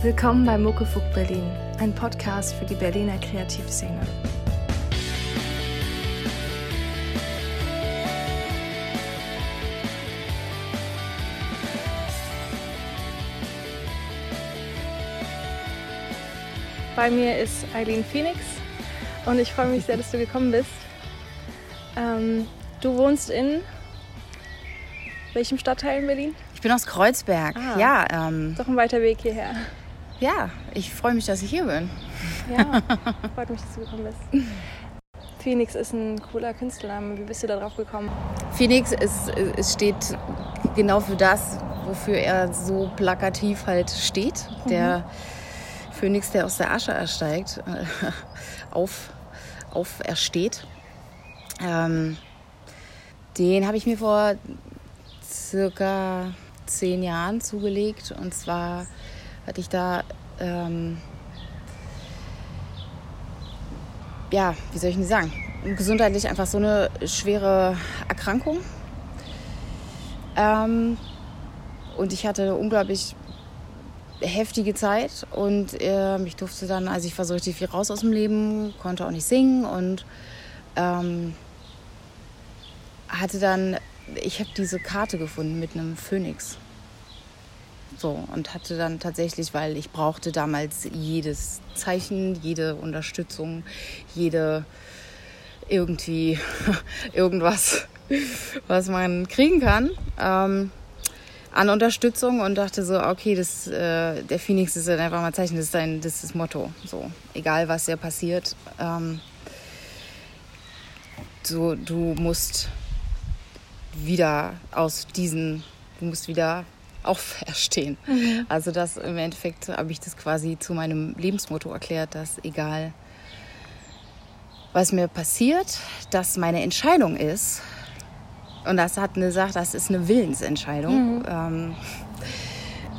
Willkommen bei Muckefuck Berlin, ein Podcast für die Berliner Kreativszene. Bei mir ist Eileen Phoenix und ich freue mich sehr, dass du gekommen bist. Ähm, du wohnst in welchem Stadtteil in Berlin? Ich bin aus Kreuzberg. Ah, ja, ähm, doch ein weiter Weg hierher. Ja, ich freue mich, dass ich hier bin. Ja, freut mich, dass du gekommen bist. Phoenix ist ein cooler Künstlername. Wie bist du da drauf gekommen? Phoenix ist, es steht genau für das, wofür er so plakativ halt steht. Mhm. Der Phönix, der aus der Asche ersteigt, auf, aufersteht. Ähm, den habe ich mir vor circa zehn Jahren zugelegt. Und zwar hatte ich da, ähm, ja, wie soll ich denn sagen, gesundheitlich einfach so eine schwere Erkrankung. Ähm, und ich hatte unglaublich heftige Zeit und äh, ich durfte dann, also ich war so richtig viel raus aus dem Leben, konnte auch nicht singen und ähm, hatte dann ich habe diese Karte gefunden mit einem Phönix. So, und hatte dann tatsächlich, weil ich brauchte damals jedes Zeichen, jede Unterstützung, jede irgendwie irgendwas, was man kriegen kann ähm, an Unterstützung und dachte so, okay, das, äh, der Phoenix ist dann einfach mal Zeichen, das ist, dein, das ist Motto. So, egal was ja passiert, ähm, so, du musst wieder aus diesen, du musst wieder auferstehen. Mhm. Also das im Endeffekt habe ich das quasi zu meinem Lebensmotto erklärt, dass egal was mir passiert, dass meine Entscheidung ist, und das hat eine gesagt, das ist eine Willensentscheidung, mhm. ähm,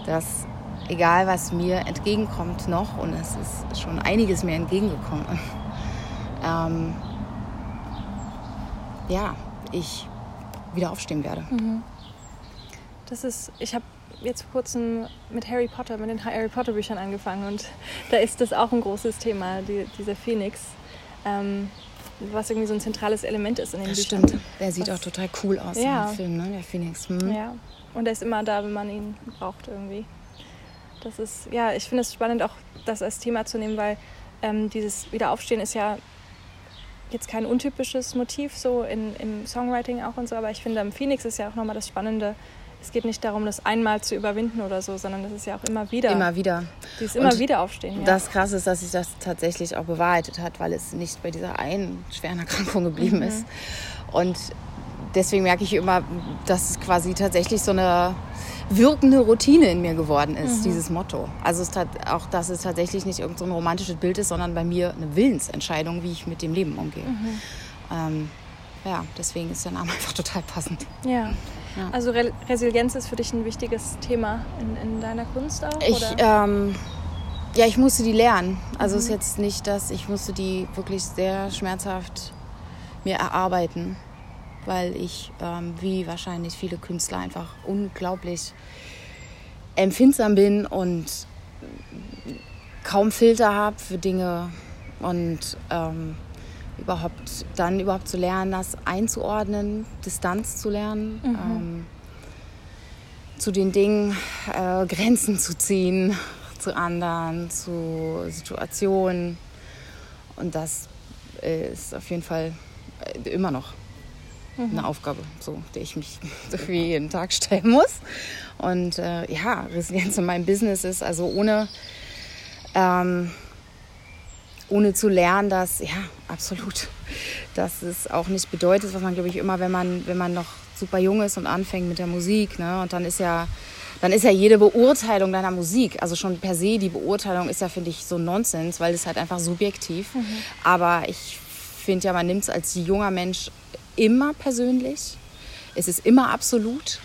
dass egal was mir entgegenkommt noch, und es ist schon einiges mir entgegengekommen, ähm, ja, ich wieder aufstehen werde. Mhm. Das ist, ich habe jetzt vor kurzem mit Harry Potter, mit den Harry Potter Büchern angefangen und da ist das auch ein großes Thema, die, dieser Phoenix, ähm, was irgendwie so ein zentrales Element ist in den das Büchern. Stimmt, der sieht was, auch total cool aus ja. im Film, ne? der Phoenix. Hm. Ja, und er ist immer da, wenn man ihn braucht irgendwie. Das ist, ja, ich finde es spannend auch, das als Thema zu nehmen, weil ähm, dieses Wiederaufstehen ist ja jetzt kein untypisches Motiv so in, im Songwriting auch und so, aber ich finde am Phoenix ist ja auch nochmal das Spannende. Es geht nicht darum, das einmal zu überwinden oder so, sondern das ist ja auch immer wieder. Immer wieder. Die ist immer und wieder aufstehen. Ja. Das Krasse ist, dass sich das tatsächlich auch bewahrheitet hat, weil es nicht bei dieser einen schweren Erkrankung geblieben mhm. ist. Und deswegen merke ich immer, dass es quasi tatsächlich so eine wirkende Routine in mir geworden ist, mhm. dieses Motto. Also es auch, dass es tatsächlich nicht irgendein so romantisches Bild ist, sondern bei mir eine Willensentscheidung, wie ich mit dem Leben umgehe. Mhm. Ähm, ja, deswegen ist der Name einfach total passend. Ja. Ja. Also Re Resilienz ist für dich ein wichtiges Thema in, in deiner Kunst auch? Ich, ähm, ja, ich musste die lernen. Also mhm. es ist jetzt nicht, dass ich musste die wirklich sehr schmerzhaft mir erarbeiten weil ich, ähm, wie wahrscheinlich viele Künstler, einfach unglaublich empfindsam bin und kaum Filter habe für Dinge und ähm, überhaupt dann überhaupt zu lernen, das einzuordnen, Distanz zu lernen, mhm. ähm, zu den Dingen äh, Grenzen zu ziehen, zu anderen, zu Situationen und das ist auf jeden Fall äh, immer noch mhm. eine Aufgabe, so, der ich mich irgendwie jeden Tag stellen muss. Und äh, ja, Resilienz in meinem Business ist also ohne, ähm, ohne zu lernen, dass, ja, absolut, dass es auch nicht bedeutet, was man, glaube ich, immer, wenn man, wenn man noch super jung ist und anfängt mit der Musik, ne, und dann ist ja, dann ist ja jede Beurteilung deiner Musik, also schon per se die Beurteilung ist ja, finde ich, so Nonsens, weil es halt einfach subjektiv. Mhm. Aber ich finde ja, man nimmt es als junger Mensch immer persönlich. Es ist immer absolut.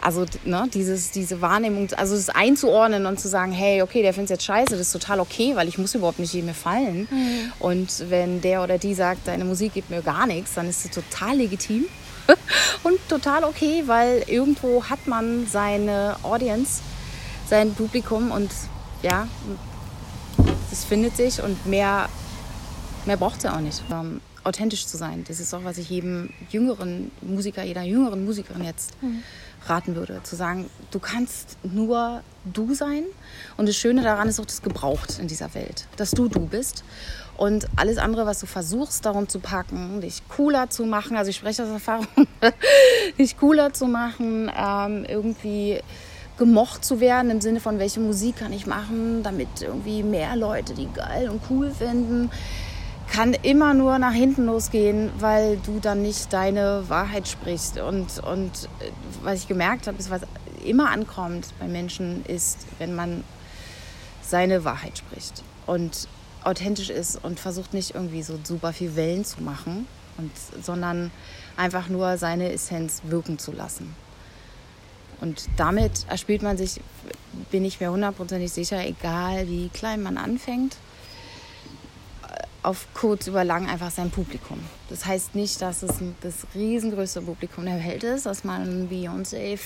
Also ne, dieses, diese Wahrnehmung, also es einzuordnen und zu sagen, hey, okay, der findet es jetzt scheiße, das ist total okay, weil ich muss überhaupt nicht jedem gefallen. Mhm. Und wenn der oder die sagt, deine Musik gibt mir gar nichts, dann ist es total legitim und total okay, weil irgendwo hat man seine Audience, sein Publikum und ja, das findet sich und mehr, mehr braucht sie auch nicht. Ähm, authentisch zu sein, das ist auch, was ich jedem jüngeren Musiker, jeder jüngeren Musikerin jetzt mhm. Raten würde. Zu sagen, du kannst nur du sein und das Schöne daran ist auch das gebraucht in dieser Welt, dass du du bist. Und alles andere, was du versuchst, darum zu packen, dich cooler zu machen, also ich spreche aus Erfahrung, dich cooler zu machen, ähm, irgendwie gemocht zu werden im Sinne von, welche Musik kann ich machen, damit irgendwie mehr Leute die geil und cool finden, kann immer nur nach hinten losgehen, weil du dann nicht deine Wahrheit sprichst. Und, und äh, was ich gemerkt habe, ist, was immer ankommt bei Menschen, ist, wenn man seine Wahrheit spricht und authentisch ist und versucht nicht irgendwie so super viel Wellen zu machen, und, sondern einfach nur seine Essenz wirken zu lassen. Und damit erspielt man sich, bin ich mir hundertprozentig sicher, egal wie klein man anfängt, auf kurz über lang einfach sein Publikum. Das heißt nicht, dass es das riesengrößte Publikum der Welt ist, dass man Beyoncé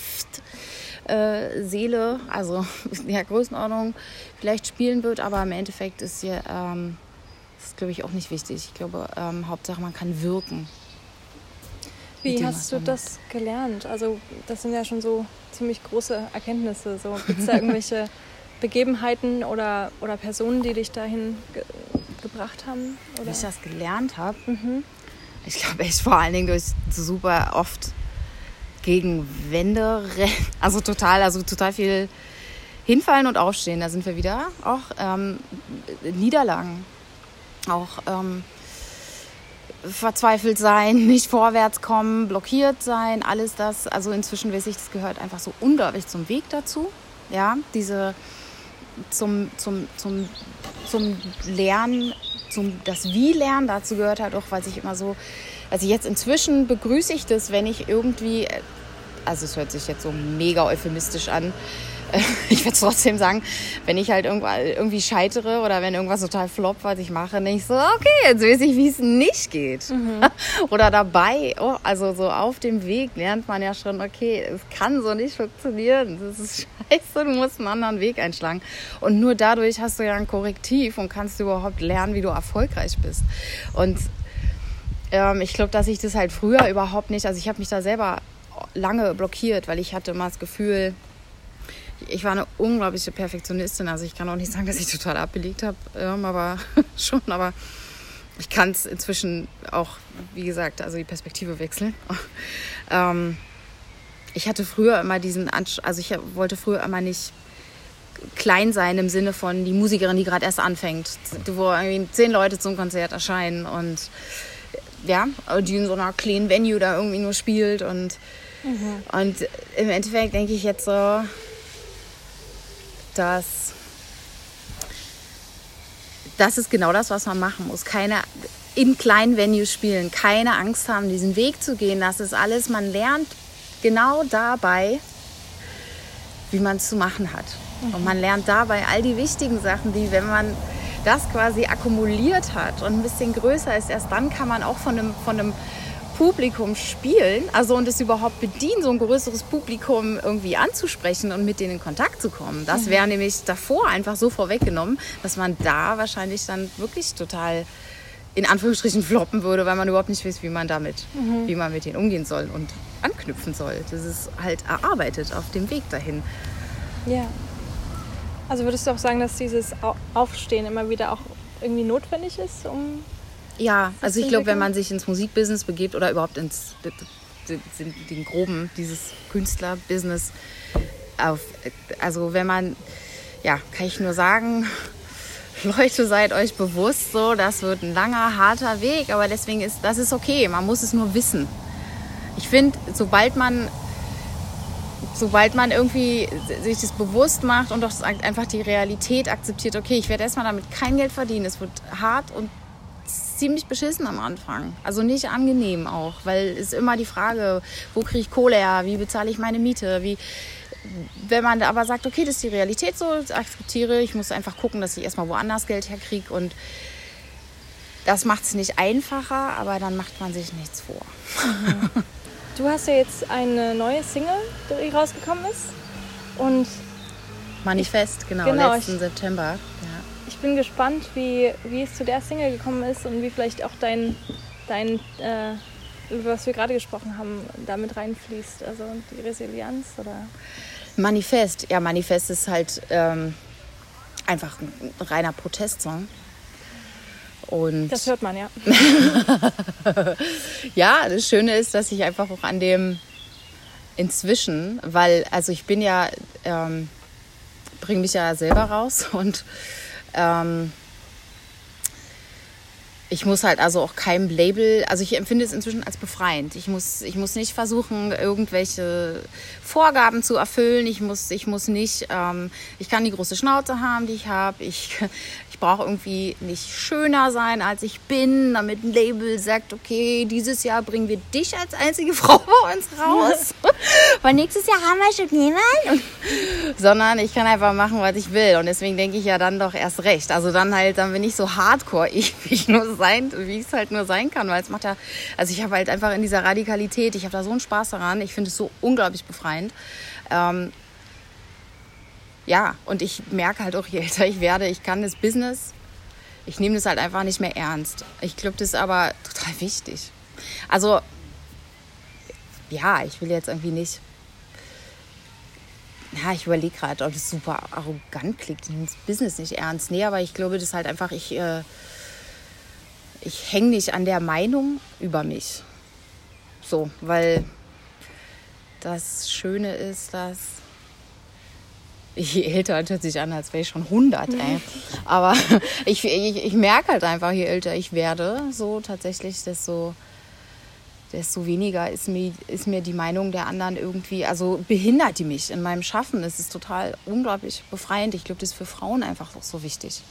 äh, Seele, also in der Größenordnung vielleicht spielen wird, aber im Endeffekt ist hier, ähm, das ist glaube ich auch nicht wichtig. Ich glaube, ähm, Hauptsache man kann wirken. Wie hast du das gelernt? Also das sind ja schon so ziemlich große Erkenntnisse. So, Gibt es da irgendwelche Begebenheiten oder, oder Personen, die dich dahin gebracht haben? Oder? Wie ich das gelernt habe? Mhm. Ich glaube echt vor allen Dingen durch super oft gegen Wände rennen. Also total, also total viel hinfallen und aufstehen. Da sind wir wieder. Auch ähm, Niederlagen. Auch ähm, verzweifelt sein, nicht vorwärts kommen, blockiert sein, alles das. Also inzwischen weiß ich, das gehört einfach so unglaublich zum Weg dazu. Ja, diese zum, zum, zum, zum Lernen, zum das Wie lernen, dazu gehört halt auch, weil ich immer so, also jetzt inzwischen begrüße ich das, wenn ich irgendwie, also es hört sich jetzt so mega euphemistisch an, ich würde trotzdem sagen, wenn ich halt irgendwie scheitere oder wenn irgendwas total floppt, was ich mache, ich so, okay, jetzt weiß ich, wie es nicht geht. Mhm. oder dabei, oh, also so auf dem Weg lernt man ja schon, okay, es kann so nicht funktionieren. Das ist scheiße, du musst einen anderen Weg einschlagen. Und nur dadurch hast du ja ein Korrektiv und kannst überhaupt lernen, wie du erfolgreich bist. Und ähm, ich glaube, dass ich das halt früher überhaupt nicht, also ich habe mich da selber lange blockiert, weil ich hatte immer das Gefühl, ich war eine unglaubliche Perfektionistin. Also ich kann auch nicht sagen, dass ich total abgelegt habe, ähm, aber schon, aber ich kann es inzwischen auch, wie gesagt, also die Perspektive wechseln. ähm, ich hatte früher immer diesen, Ansch also ich wollte früher immer nicht klein sein im Sinne von die Musikerin, die gerade erst anfängt, wo irgendwie zehn Leute zum Konzert erscheinen und ja, die in so einer kleinen Venue da irgendwie nur spielt und, mhm. und im Endeffekt denke ich jetzt so, dass das ist genau das, was man machen muss. Keine in kleinen Venues spielen, keine Angst haben, diesen Weg zu gehen. Das ist alles, man lernt genau dabei, wie man es zu machen hat. Und man lernt dabei all die wichtigen Sachen, die, wenn man das quasi akkumuliert hat und ein bisschen größer ist, erst dann kann man auch von einem, von einem Publikum spielen, also und es überhaupt bedienen, so ein größeres Publikum irgendwie anzusprechen und mit denen in Kontakt zu kommen. Das mhm. wäre nämlich davor einfach so vorweggenommen, dass man da wahrscheinlich dann wirklich total in Anführungsstrichen floppen würde, weil man überhaupt nicht weiß, wie man damit, mhm. wie man mit denen umgehen soll und anknüpfen soll. Das ist halt erarbeitet auf dem Weg dahin. Ja. Also würdest du auch sagen, dass dieses Aufstehen immer wieder auch irgendwie notwendig ist, um ja, also ich glaube, wenn man sich ins Musikbusiness begibt oder überhaupt ins den, den groben, dieses Künstlerbusiness, auf, also wenn man, ja, kann ich nur sagen, Leute, seid euch bewusst, so, das wird ein langer, harter Weg, aber deswegen ist, das ist okay, man muss es nur wissen. Ich finde, sobald man, sobald man irgendwie sich das bewusst macht und doch einfach die Realität akzeptiert, okay, ich werde erstmal damit kein Geld verdienen, es wird hart und ziemlich beschissen am Anfang. Also nicht angenehm auch, weil es immer die Frage, wo kriege ich Kohle her, wie bezahle ich meine Miete, wie wenn man aber sagt, okay, das ist die Realität so, ich akzeptiere, ich muss einfach gucken, dass ich erstmal woanders Geld herkriege und das macht es nicht einfacher, aber dann macht man sich nichts vor. Du hast ja jetzt eine neue Single, die rausgekommen ist und Manifest, genau, genau, letzten ich- September. Ja. Ich bin gespannt, wie, wie es zu der Single gekommen ist und wie vielleicht auch dein, dein äh, über was wir gerade gesprochen haben, damit reinfließt. Also die Resilienz oder. Manifest, ja, Manifest ist halt ähm, einfach ein reiner Protestsong. Und Das hört man ja. ja, das Schöne ist, dass ich einfach auch an dem inzwischen, weil, also ich bin ja, ähm, bringe mich ja selber raus und ähm, ich muss halt also auch keinem Label, also ich empfinde es inzwischen als befreiend. Ich muss, ich muss nicht versuchen, irgendwelche Vorgaben zu erfüllen. Ich muss, ich muss nicht, ähm, ich kann die große Schnauze haben, die ich habe. Ich, ich brauche irgendwie nicht schöner sein, als ich bin, damit ein Label sagt, okay, dieses Jahr bringen wir dich als einzige Frau bei uns raus. Weil nächstes Jahr haben wir schon jemanden. Sondern ich kann einfach machen, was ich will. Und deswegen denke ich ja dann doch erst recht. Also dann halt, dann bin ich so hardcore, ich, wie ich nur sein, wie ich es halt nur sein kann. Weil es macht ja, also ich habe halt einfach in dieser Radikalität, ich habe da so einen Spaß daran. Ich finde es so unglaublich befreiend. Ähm, ja, und ich merke halt auch, je älter ich werde, ich kann das Business, ich nehme das halt einfach nicht mehr ernst. Ich glaube, das ist aber total wichtig. Also, ja, ich will jetzt irgendwie nicht. Ja, ich überlege gerade, ob das super arrogant klingt. Ich nehme das Business nicht ernst. Nee, aber ich glaube, das ist halt einfach, ich, äh, ich hänge nicht an der Meinung über mich. So, weil das Schöne ist, dass je älter hört sich an, als wäre ich schon 100, ey. Aber ich, ich, ich merke halt einfach, je älter ich werde, so tatsächlich, desto, desto weniger ist mir, ist mir die Meinung der anderen irgendwie, also behindert die mich in meinem Schaffen. Es ist total unglaublich befreiend. Ich glaube, das ist für Frauen einfach auch so wichtig.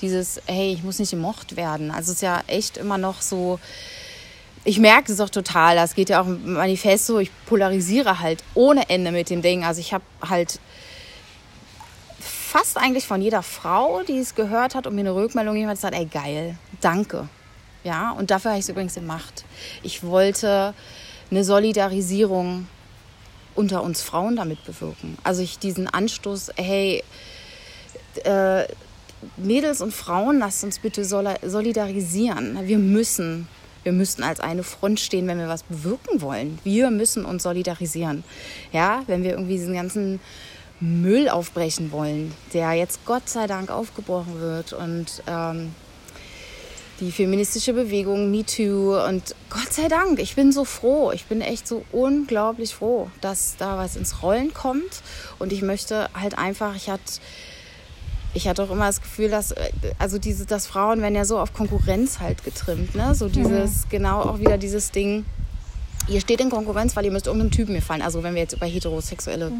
Dieses, hey, ich muss nicht gemocht werden. Also es ist ja echt immer noch so, ich merke es auch total, das geht ja auch im Manifest so, ich polarisiere halt ohne Ende mit dem Ding. Also ich habe halt fast eigentlich von jeder Frau, die es gehört hat und mir eine Rückmeldung gegeben hat, gesagt, ey geil, danke. Ja, und dafür habe ich es übrigens gemacht. Ich wollte eine Solidarisierung unter uns Frauen damit bewirken. Also ich diesen Anstoß, hey, äh, Mädels und Frauen, lasst uns bitte soli- solidarisieren. Wir müssen, wir müssen als eine Front stehen, wenn wir was bewirken wollen. Wir müssen uns solidarisieren. Ja, wenn wir irgendwie diesen ganzen Müll aufbrechen wollen, der jetzt Gott sei Dank aufgebrochen wird und ähm, die feministische Bewegung MeToo und Gott sei Dank, ich bin so froh, ich bin echt so unglaublich froh, dass da was ins Rollen kommt und ich möchte halt einfach, ich hatte ich hatte auch immer das Gefühl, dass äh, also diese, dass Frauen werden ja so auf Konkurrenz halt getrimmt, ne? So dieses genau auch wieder dieses Ding. Ihr steht in Konkurrenz, weil ihr müsst irgendeinem Typen gefallen. Also wenn wir jetzt über heterosexuelle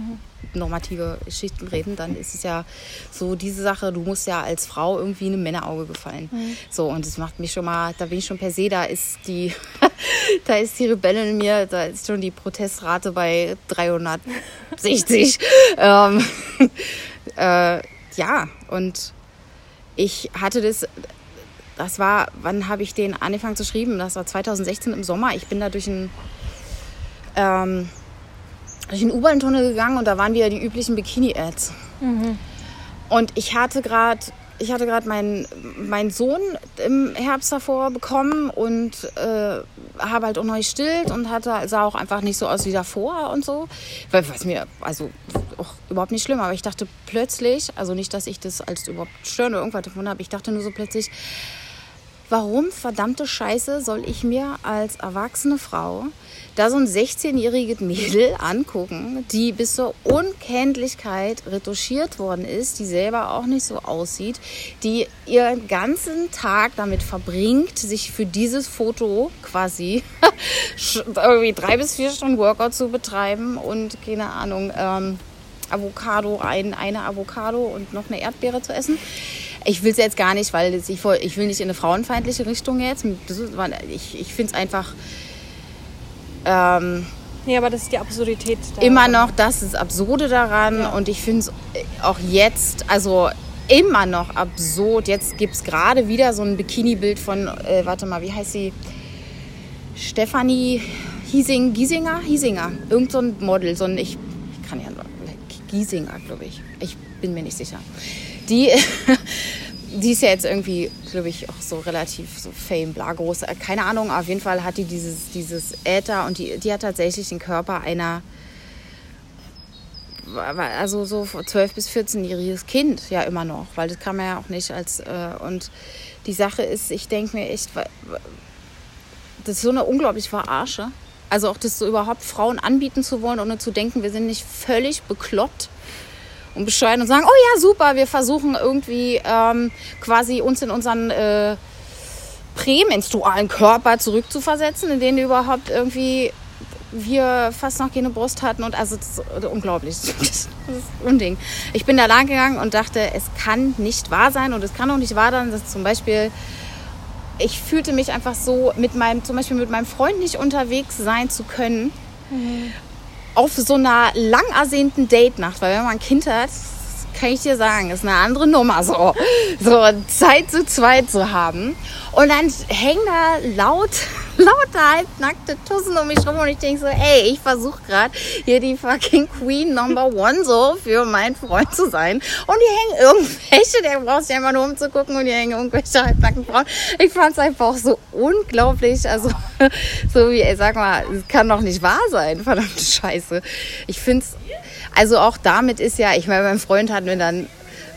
normative Schichten reden, dann ist es ja so diese Sache, du musst ja als Frau irgendwie einem Männerauge gefallen. So, und das macht mich schon mal, da bin ich schon per se, da ist die, da ist die Rebellin in mir, da ist schon die Protestrate bei 360. ähm, äh, ja, und ich hatte das, das war, wann habe ich den angefangen zu schreiben? Das war 2016 im Sommer. Ich bin da durch einen, ähm, durch einen U-Bahn-Tunnel gegangen und da waren wieder die üblichen Bikini-Ads. Und ich hatte gerade ich hatte gerade meinen meinen Sohn im Herbst davor bekommen und äh, habe halt auch neu gestillt und hatte, sah auch einfach nicht so aus wie davor und so. Weil, was mir, also auch überhaupt nicht schlimm, aber ich dachte plötzlich, also nicht, dass ich das als überhaupt störend oder irgendwas davon habe, ich dachte nur so plötzlich, warum verdammte Scheiße soll ich mir als erwachsene Frau da so ein 16-jähriges Mädel angucken, die bis zur Unkenntlichkeit retuschiert worden ist, die selber auch nicht so aussieht, die ihren ganzen Tag damit verbringt, sich für dieses Foto quasi irgendwie drei bis vier Stunden Workout zu betreiben und keine Ahnung, ähm, Avocado, ein, eine Avocado und noch eine Erdbeere zu essen. Ich will es jetzt gar nicht, weil ich, ich will nicht in eine frauenfeindliche Richtung jetzt. Ich, ich finde es einfach ähm, Nee, aber das ist die Absurdität. da. immer noch das ist Absurde daran Ja. und ich finde es auch jetzt, also immer noch absurd. Jetzt gibt es gerade wieder so ein Bikini-Bild von, äh, warte mal, wie heißt sie? Stefanie Hiesing, Giesinger? Hiesinger. Irgend so ein Model, so ein, ich, ich kann ja, Giesinger, glaube ich. Ich bin mir nicht sicher. Die, die ist ja jetzt irgendwie, glaube ich, auch so relativ so Fame, bla, groß. Äh, keine Ahnung, auf jeden Fall hat die dieses, dieses Äther und die, die hat tatsächlich den Körper einer, also so 12- bis 14-jähriges Kind ja immer noch, weil das kann man ja auch nicht als, äh, und die Sache ist, ich denke mir echt, das ist so eine unglaubliche Verarsche. Also auch das so überhaupt Frauen anbieten zu wollen, ohne zu denken, wir sind nicht völlig bekloppt und bescheuert und sagen, oh ja, super, wir versuchen irgendwie ähm, quasi uns in unseren äh, prämenstrualen Körper zurückzuversetzen, in denen überhaupt irgendwie wir fast noch keine Brust hatten und also das ist unglaublich. Das ist Unding. Ich bin da lang gegangen und dachte, es kann nicht wahr sein und es kann auch nicht wahr sein, dass zum Beispiel ich fühlte mich einfach so mit meinem, zum Beispiel mit meinem Freund nicht unterwegs sein zu können. Mhm auf so einer lang ersehnten Date-Nacht, weil wenn man ein Kind hat, kann ich dir sagen, ist eine andere Nummer so. So Zeit zu zweit zu haben. Und dann hängen da laut, lauter halbnackte Tussen um mich rum und ich denke so, ey, ich versuche gerade hier die fucking Queen Number One so für meinen Freund zu sein. Und die hängen irgendwelche, der brauchst ja immer nur umzugucken und die hängen irgendwelche halbnackten Frauen. Ich fand es einfach so unglaublich, also so wie, ey, sag mal, es kann doch nicht wahr sein, verdammte Scheiße. Ich finde es, also auch damit ist ja, ich meine, mein Freund hat mir dann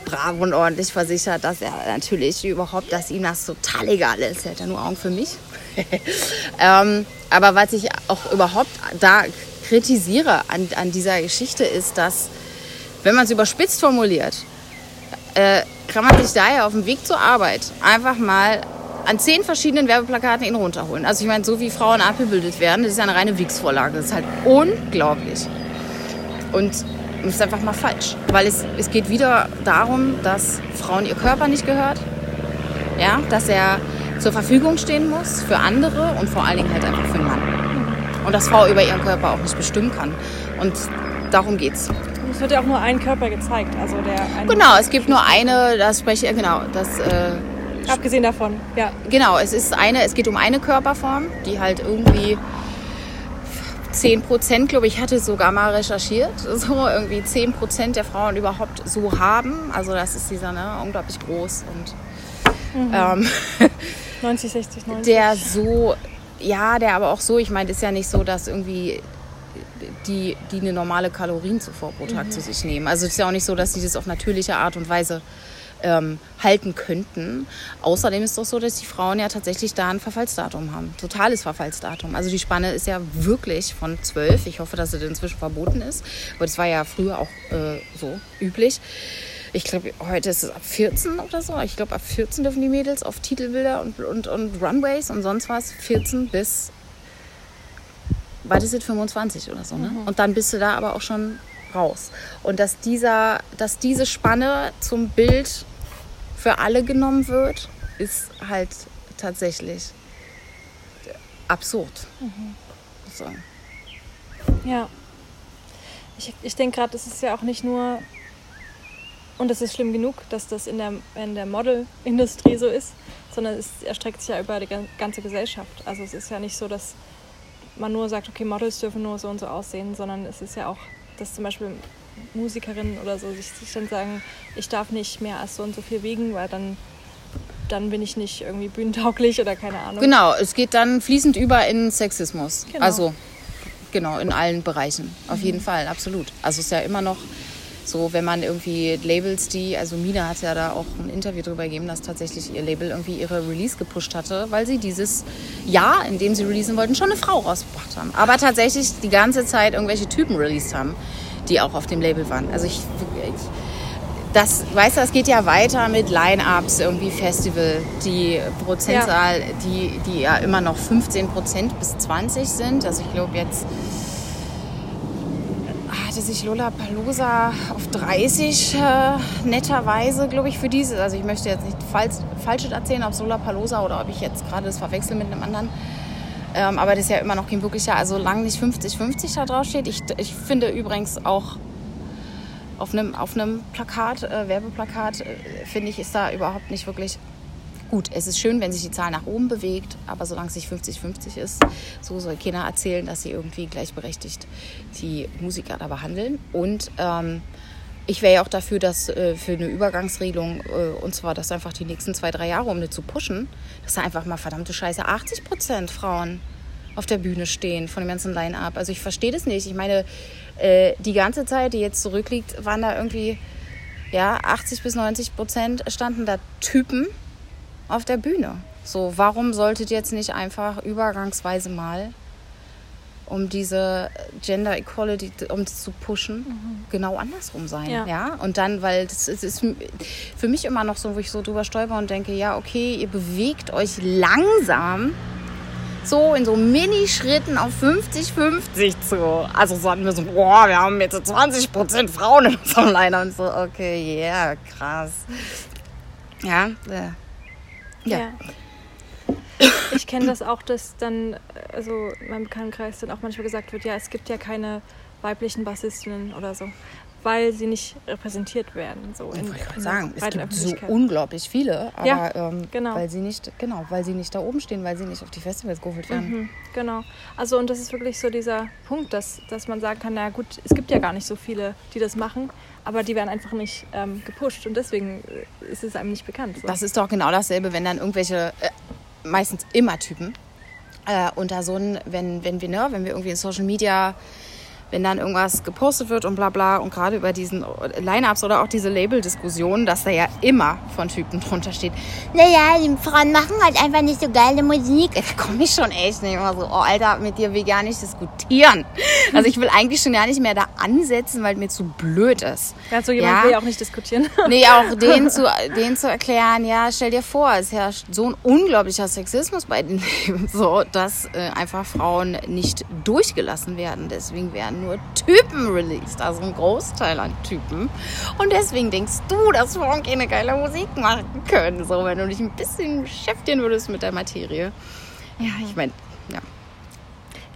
brav und ordentlich versichert, dass er natürlich überhaupt, dass ihm das total egal ist. Er hat ja nur Augen für mich. ähm, aber was ich auch überhaupt da kritisiere an, an dieser Geschichte ist, dass, wenn man es überspitzt formuliert, äh, kann man sich daher auf dem Weg zur Arbeit einfach mal an zehn verschiedenen Werbeplakaten ihn runterholen. Also ich meine, so wie Frauen abgebildet werden, das ist ja eine reine Wix-Vorlage. Das ist halt unglaublich. Und das ist einfach mal falsch. Weil es, es geht wieder darum, dass Frauen ihr Körper nicht gehört. Ja, dass er zur Verfügung stehen muss für andere und vor allen Dingen halt einfach für einen Mann. Und dass Frau über ihren Körper auch nicht bestimmen kann. Und darum geht's. Es wird ja auch nur ein Körper gezeigt. Also der genau, es gibt nur eine, das spreche ich, genau, das. Äh, Abgesehen davon, ja. Genau, es ist eine, es geht um eine Körperform, die halt irgendwie 10 Prozent, glaube ich, hatte sogar mal recherchiert, so irgendwie 10 Prozent der Frauen überhaupt so haben. Also das ist dieser, ne, unglaublich groß und mhm. ähm, 90, 60, 90. Der so, ja, der aber auch so, ich meine, ist ja nicht so, dass irgendwie die, die eine normale Kalorienzufuhr pro Tag mhm. zu sich nehmen. Also es ist ja auch nicht so, dass sie das auf natürliche Art und Weise ähm, halten könnten. Außerdem ist es doch so, dass die Frauen ja tatsächlich da ein Verfallsdatum haben. Totales Verfallsdatum. Also die Spanne ist ja wirklich von 12. Ich hoffe, dass es inzwischen verboten ist. Aber das war ja früher auch äh, so üblich. Ich glaube, heute ist es ab 14 oder so. Ich glaube, ab 14 dürfen die Mädels auf Titelbilder und, und, und Runways und sonst was. 14 bis, was ist es, 25 oder so. Ne? Mhm. Und dann bist du da aber auch schon raus. Und dass, dieser, dass diese Spanne zum Bild für alle genommen wird, ist halt tatsächlich absurd. Mhm. So. Ja. Ich, ich denke gerade, es ist ja auch nicht nur, und es ist schlimm genug, dass das in der, in der Modelindustrie so ist, sondern es erstreckt sich ja über die ganze Gesellschaft. Also es ist ja nicht so, dass man nur sagt, okay, Models dürfen nur so und so aussehen, sondern es ist ja auch dass zum Beispiel Musikerinnen oder so sich, sich dann sagen, ich darf nicht mehr als so und so viel wiegen, weil dann, dann bin ich nicht irgendwie bühnentauglich oder keine Ahnung. Genau, es geht dann fließend über in Sexismus. Genau. Also genau, in allen Bereichen. Auf mhm. jeden Fall, absolut. Also es ist ja immer noch so, wenn man irgendwie Labels, die, also Mina hat ja da auch ein Interview darüber gegeben, dass tatsächlich ihr Label irgendwie ihre Release gepusht hatte, weil sie dieses Jahr, in dem sie releasen wollten, schon eine Frau rausgebracht haben. Aber tatsächlich die ganze Zeit irgendwelche Typen released haben, die auch auf dem Label waren. Also ich, ich das, weißt du, es geht ja weiter mit Line-Ups, irgendwie Festival, die Prozentzahl, ja. die, die ja immer noch 15 Prozent bis 20 sind. Also ich glaube jetzt hatte sich Lola Palosa auf 30 äh, netterweise, glaube ich, für diese. Also ich möchte jetzt nicht falsch, falsches erzählen, ob es Lola Palosa oder ob ich jetzt gerade das verwechsel mit einem anderen. Ähm, aber das ist ja immer noch kein wirklicher, also lang nicht 50-50 da drauf steht. Ich, ich finde übrigens auch auf einem, auf Plakat, äh, Werbeplakat, äh, finde ich, ist da überhaupt nicht wirklich Gut, es ist schön, wenn sich die Zahl nach oben bewegt, aber solange es nicht 50-50 ist, so soll keiner erzählen, dass sie irgendwie gleichberechtigt die Musiker da behandeln. Und ähm, ich wäre ja auch dafür, dass äh, für eine Übergangsregelung, äh, und zwar das einfach die nächsten zwei, drei Jahre, um nicht zu pushen, dass da einfach mal verdammte Scheiße 80 Prozent Frauen auf der Bühne stehen von dem ganzen Line-Up. Also ich verstehe das nicht. Ich meine, äh, die ganze Zeit, die jetzt zurückliegt, waren da irgendwie ja, 80 bis 90 Prozent standen da Typen auf der Bühne. So, warum solltet ihr jetzt nicht einfach übergangsweise mal um diese Gender Equality, um das zu pushen, mhm. genau andersrum sein. Ja. ja. Und dann, weil das ist, ist, für mich immer noch so, wo ich so drüber stolper und denke, ja, okay, ihr bewegt euch langsam so in so Minischritten auf 50-50 zu. Also so hatten wir so, boah, wir haben jetzt 20% Frauen in unserem Liner und so, okay, ja, yeah, krass. Ja, äh, ja. ja. Ich kenne das auch, dass dann, also in meinem Bekanntenkreis dann auch manchmal gesagt wird, ja, es gibt ja keine weiblichen Bassistinnen oder so, weil sie nicht repräsentiert werden. So in, ich kann sagen, es gibt so unglaublich viele, aber ja, ähm, genau. weil sie nicht, genau, weil sie nicht da oben stehen, weil sie nicht auf die Festivals geholt werden. Mhm, genau. Also und das ist wirklich so dieser Punkt, dass, dass man sagen kann, na gut, es gibt ja gar nicht so viele, die das machen, aber die werden einfach nicht ähm, gepusht und deswegen äh, ist es einem nicht bekannt. So. Das ist doch genau dasselbe, wenn dann irgendwelche äh, meistens immer Typen. Äh, unter so ein, wenn, wenn wir, ne, wenn wir irgendwie in Social Media wenn dann irgendwas gepostet wird und bla bla und gerade über diesen Line-Ups oder auch diese Label-Diskussionen, dass da ja immer von Typen drunter steht, naja, die Frauen machen halt einfach nicht so geile Musik. Da komme ich schon echt nicht immer so, oh Alter, mit dir will ich gar nicht diskutieren. Also ich will eigentlich schon gar nicht mehr da ansetzen, weil mir zu blöd ist. Ja, so jemand ja? will ja auch nicht diskutieren. Nee, auch denen zu, denen zu erklären, ja, stell dir vor, es herrscht so ein unglaublicher Sexismus bei den Leben, so, dass äh, einfach Frauen nicht durchgelassen werden. Deswegen werden nur Typen released, also ein Großteil an Typen. Und deswegen denkst du, dass Frauen keine geile Musik machen können, so wenn du dich ein bisschen beschäftigen würdest mit der Materie. Ja, ich meine, ja.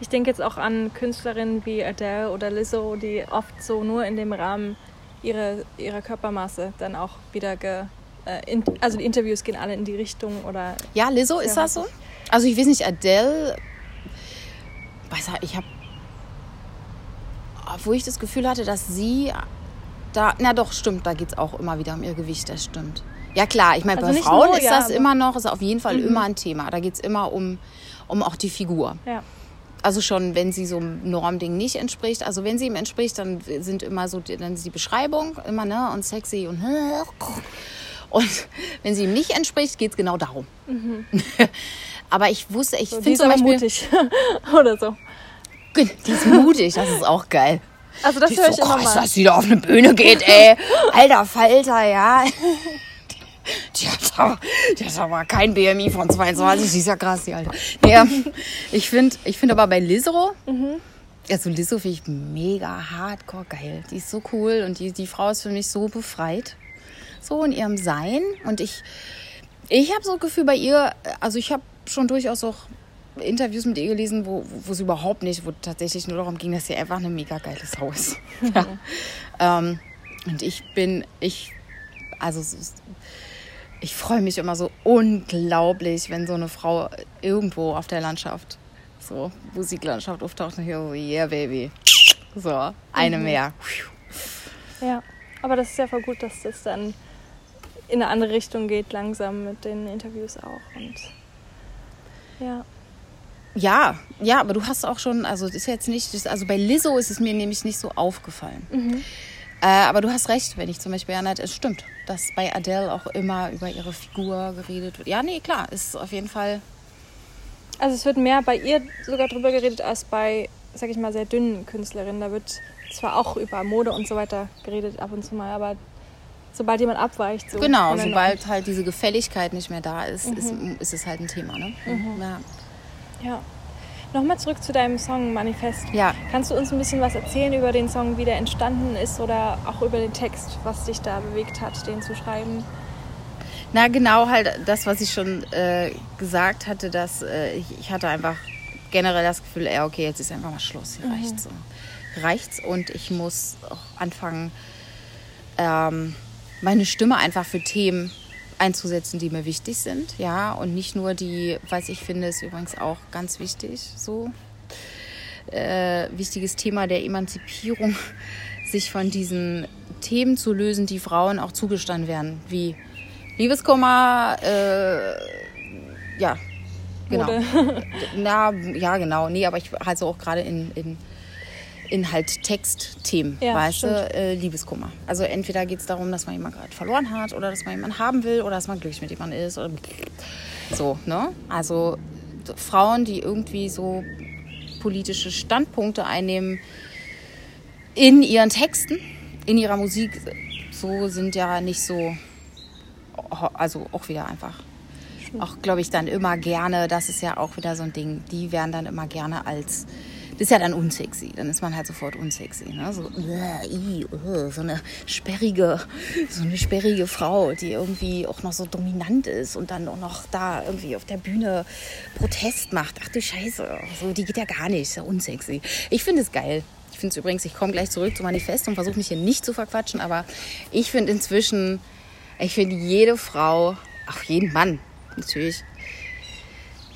Ich denke jetzt auch an Künstlerinnen wie Adele oder Lizzo, die oft so nur in dem Rahmen ihre, ihrer Körpermaße dann auch wieder ge, äh, in, also die Interviews gehen alle in die Richtung oder. Ja, Lizzo ist das so? Also ich weiß nicht, Adele, ich habe wo ich das Gefühl hatte, dass sie da, na doch, stimmt, da geht es auch immer wieder um ihr Gewicht, das stimmt. Ja klar, ich meine, also bei Frauen nur, ist das ja, immer noch, ist auf jeden Fall mhm. immer ein Thema. Da geht es immer um, um auch die Figur. Ja. Also schon, wenn sie so einem Normding nicht entspricht. Also wenn sie ihm entspricht, dann sind immer so, dann ist die Beschreibung immer, ne, und sexy und und wenn sie ihm nicht entspricht, geht es genau darum. Mhm. Aber ich wusste, ich so, finde zum Beispiel... mutig oder so. Die ist mutig, das ist auch geil. Also das höre ich so immer krass, mal. dass sie da auf eine Bühne geht, ey. Alter Falter, ja. Die hat, aber, die hat aber kein BMI von 22. Die ist ja krass, die Alter. Ja, ich finde ich find aber bei Lizzo, mhm. also Lizzo finde ich mega hardcore geil. Die ist so cool und die, die Frau ist für mich so befreit. So in ihrem Sein. Und ich, ich habe so ein Gefühl bei ihr, also ich habe schon durchaus auch Interviews mit ihr gelesen, wo, wo es überhaupt nicht, wo tatsächlich nur darum ging, dass sie einfach eine mega geile Sau ist. ja. ähm, und ich bin, ich, also ich freue mich immer so unglaublich, wenn so eine Frau irgendwo auf der Landschaft, so Musiklandschaft auftaucht und hier so, yeah, baby. So, eine mhm. mehr. Ja, aber das ist ja voll gut, dass das dann in eine andere Richtung geht, langsam mit den Interviews auch. Und ja. Ja, ja, aber du hast auch schon, also das ist jetzt nicht, das, also bei Lizzo ist es mir nämlich nicht so aufgefallen. Mhm. Äh, aber du hast recht, wenn ich zum Beispiel erinnert, es stimmt, dass bei Adele auch immer über ihre Figur geredet wird. Ja, nee, klar, ist auf jeden Fall. Also es wird mehr bei ihr sogar drüber geredet als bei, sag ich mal, sehr dünnen Künstlerinnen. Da wird zwar auch über Mode und so weiter geredet ab und zu mal, aber sobald jemand abweicht. So genau, sobald halt diese Gefälligkeit nicht mehr da ist, mhm. ist, ist, es halt ein Thema. Ne? Mhm. Ja. Ja. Nochmal zurück zu deinem Song Manifest. Ja. Kannst du uns ein bisschen was erzählen über den Song, wie der entstanden ist oder auch über den Text, was dich da bewegt hat, den zu schreiben? Na, genau halt das, was ich schon äh, gesagt hatte, dass äh, ich, ich, hatte einfach generell das Gefühl, ey, okay, jetzt ist einfach mal Schluss, hier mhm. reicht's. So. Reicht's und ich muss auch anfangen, ähm, meine Stimme einfach für Themen einzusetzen, die mir wichtig sind, ja, und nicht nur die, was ich finde, ist übrigens auch ganz wichtig, so äh, wichtiges Thema der Emanzipierung sich von diesen Themen zu lösen, die Frauen auch zugestanden werden, wie Liebeskummer, äh, ja, genau. Na, ja, genau. Nee, aber ich also auch gerade in, in, in halt Textthemen, ja, weißt du, äh, Liebeskummer. Also entweder geht es darum, dass man jemanden gerade verloren hat oder dass man jemanden haben will oder dass man glücklich mit jemandem ist oder so, ne? Also Frauen, die irgendwie so politische Standpunkte einnehmen in ihren Texten, in ihrer Musik, so sind ja nicht so, also auch wieder einfach. Auch, glaube ich, dann immer gerne, das ist ja auch wieder so ein Ding, die werden dann immer gerne als ist ja dann unsexy. Dann ist man halt sofort unsexy. Ne? So, uh, so eine sperrige, so eine sperrige Frau, die irgendwie auch noch so dominant ist und dann auch noch da irgendwie auf der Bühne Protest macht. Ach du Scheiße, so, die geht ja gar nicht. So unsexy. Ich finde es geil. Ich finde es übrigens, ich komme gleich zurück zu Manifest und versuche mich hier nicht zu verquatschen, aber ich finde inzwischen, ich finde jede Frau, auch jeden Mann natürlich,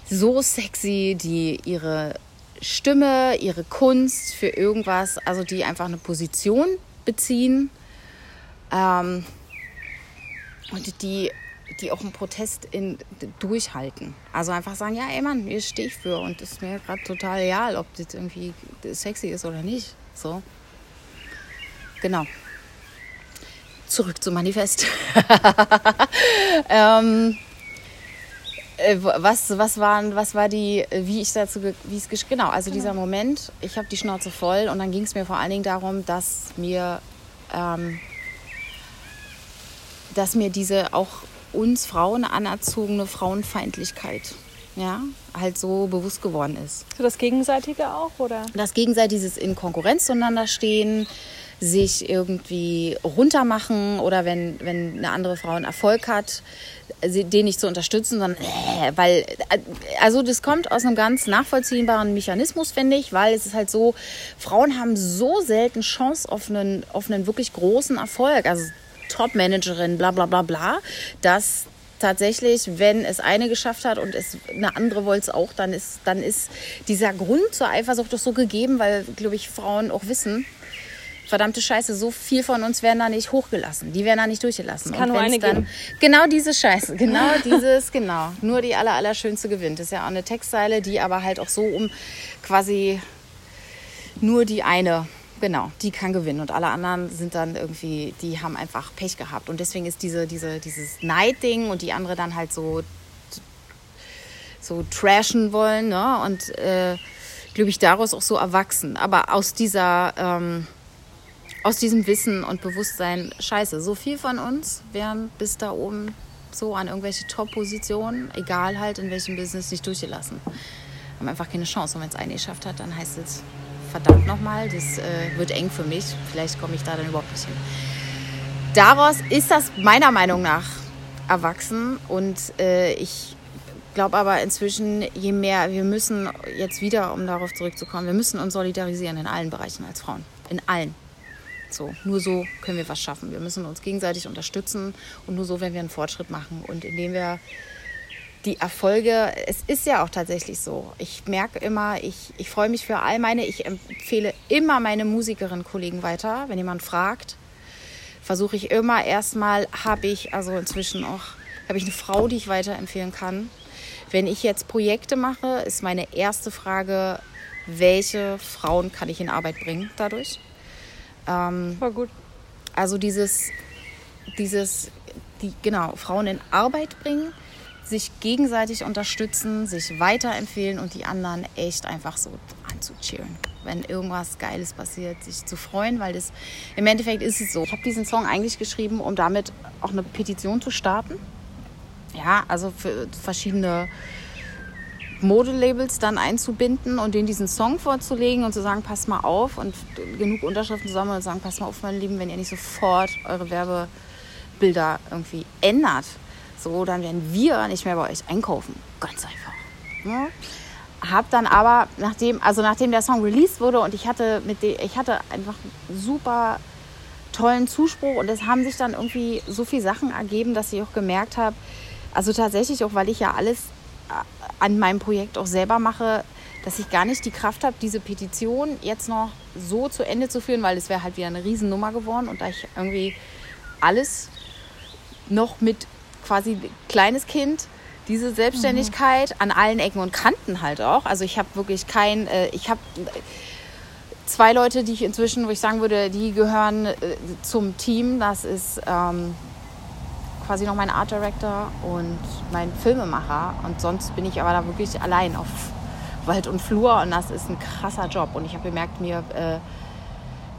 so sexy, die ihre Stimme, ihre Kunst für irgendwas, also die einfach eine Position beziehen ähm, und die, die auch einen Protest in, durchhalten. Also einfach sagen, ja, ey Mann, hier stehe ich für und ist mir gerade total egal, ob das irgendwie sexy ist oder nicht. So. Genau. Zurück zum Manifest. ähm, äh, was, was, waren, was war die, wie ich dazu, wie es genau, also genau. dieser Moment, ich habe die Schnauze voll und dann ging es mir vor allen Dingen darum, dass mir, ähm, dass mir diese auch uns Frauen anerzogene Frauenfeindlichkeit, ja, halt so bewusst geworden ist. So das Gegenseitige auch, oder? Das Gegenseitige dieses in Konkurrenz zueinander stehen, sich irgendwie runtermachen oder wenn, wenn eine andere Frau einen Erfolg hat, den nicht zu unterstützen, sondern äh, weil, äh, also das kommt aus einem ganz nachvollziehbaren Mechanismus, finde ich, weil es ist halt so, Frauen haben so selten Chance auf einen, auf einen wirklich großen Erfolg, also Top-Managerin, bla bla bla bla, dass tatsächlich, wenn es eine geschafft hat und es eine andere wollte es auch, dann ist, dann ist dieser Grund zur Eifersucht doch so gegeben, weil, glaube ich, Frauen auch wissen, verdammte Scheiße, so viel von uns werden da nicht hochgelassen. Die werden da nicht durchgelassen. Es kann nur eine dann, geben. Genau diese Scheiße, genau dieses, genau. Nur die aller, aller schönste gewinnt. Das ist ja auch eine Textzeile, die aber halt auch so um quasi nur die eine, genau, die kann gewinnen. Und alle anderen sind dann irgendwie, die haben einfach Pech gehabt. Und deswegen ist diese, diese, dieses Neidding und die andere dann halt so, so trashen wollen, ne? Und äh, glaube ich, daraus auch so erwachsen. Aber aus dieser, ähm, aus diesem Wissen und Bewusstsein, scheiße, so viel von uns wären bis da oben so an irgendwelche Top-Positionen, egal halt in welchem Business, nicht durchgelassen. Haben einfach keine Chance. Und wenn es eine geschafft hat, dann heißt es, verdammt nochmal, das äh, wird eng für mich. Vielleicht komme ich da dann überhaupt nicht hin. Daraus ist das meiner Meinung nach erwachsen und äh, ich glaube aber inzwischen, je mehr, wir müssen jetzt wieder, um darauf zurückzukommen, wir müssen uns solidarisieren in allen Bereichen als Frauen. In allen. So, nur so können wir was schaffen. Wir müssen uns gegenseitig unterstützen und nur so werden wir einen Fortschritt machen. Und indem wir die Erfolge, es ist ja auch tatsächlich so. Ich merke immer, ich, ich freue mich für all meine, ich empfehle immer meine Musikerinnen-Kollegen weiter. Wenn jemand fragt, versuche ich immer erstmal, habe ich, also inzwischen auch, habe ich eine Frau, die ich weiterempfehlen kann. Wenn ich jetzt Projekte mache, ist meine erste Frage, welche Frauen kann ich in Arbeit bringen dadurch? Ähm, War gut. Also dieses, dieses, die, genau, Frauen in Arbeit bringen, sich gegenseitig unterstützen, sich weiterempfehlen und die anderen echt einfach so anzucheeren. Wenn irgendwas Geiles passiert, sich zu freuen, weil das im Endeffekt ist es so. Ich habe diesen Song eigentlich geschrieben, um damit auch eine Petition zu starten. Ja, also für verschiedene Modelabels dann einzubinden und denen diesen Song vorzulegen und zu sagen, passt mal auf und genug Unterschriften zu sammeln und zu sagen, passt mal auf, meine Lieben, wenn ihr nicht sofort eure Werbebilder irgendwie ändert, so, dann werden wir nicht mehr bei euch einkaufen. Ganz einfach. Ja? Hab dann aber, nachdem, also nachdem der Song released wurde und ich hatte mit dem, ich hatte einfach super tollen Zuspruch und es haben sich dann irgendwie so viele Sachen ergeben, dass ich auch gemerkt habe, also tatsächlich auch, weil ich ja alles an meinem Projekt auch selber mache, dass ich gar nicht die Kraft habe, diese Petition jetzt noch so zu Ende zu führen, weil es wäre halt wieder eine Riesennummer geworden und da ich irgendwie alles noch mit quasi kleines Kind diese Selbstständigkeit mhm. an allen Ecken und Kanten halt auch. Also ich habe wirklich kein, äh, ich habe zwei Leute, die ich inzwischen, wo ich sagen würde, die gehören äh, zum Team. Das ist ähm, quasi noch mein Art Director und mein Filmemacher. Und sonst bin ich aber da wirklich allein auf Wald und Flur und das ist ein krasser Job. Und ich habe gemerkt, mir äh,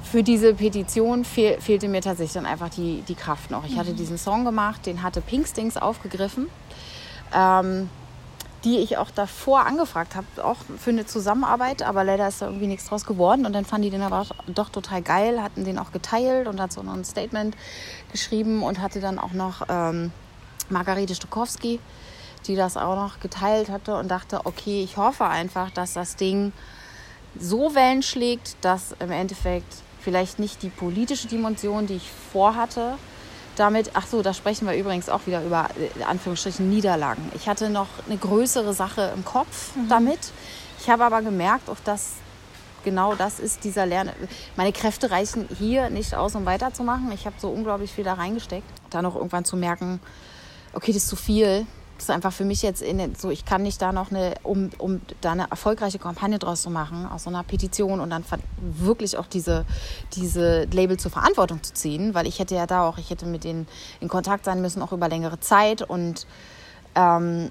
für diese Petition fehl, fehlte mir tatsächlich dann einfach die, die Kraft noch. Ich hatte mhm. diesen Song gemacht, den hatte Pinkstings aufgegriffen. Ähm, die ich auch davor angefragt habe, auch für eine Zusammenarbeit, aber leider ist da irgendwie nichts draus geworden. Und dann fanden die den aber doch total geil, hatten den auch geteilt und hat so noch ein Statement geschrieben und hatte dann auch noch ähm, Margarete Stukowski, die das auch noch geteilt hatte und dachte, okay, ich hoffe einfach, dass das Ding so Wellen schlägt, dass im Endeffekt vielleicht nicht die politische Dimension, die ich vorhatte, damit, ach so, da sprechen wir übrigens auch wieder über äh, Anführungsstrichen Niederlagen. Ich hatte noch eine größere Sache im Kopf mhm. damit. Ich habe aber gemerkt, auch das genau das ist dieser Lern. Meine Kräfte reichen hier nicht aus, um weiterzumachen. Ich habe so unglaublich viel da reingesteckt. Dann auch irgendwann zu merken, okay, das ist zu viel das ist einfach für mich jetzt in, so, ich kann nicht da noch eine, um, um da eine erfolgreiche Kampagne draus zu machen, aus so einer Petition und dann wirklich auch diese, diese Label zur Verantwortung zu ziehen, weil ich hätte ja da auch, ich hätte mit denen in Kontakt sein müssen, auch über längere Zeit und ähm,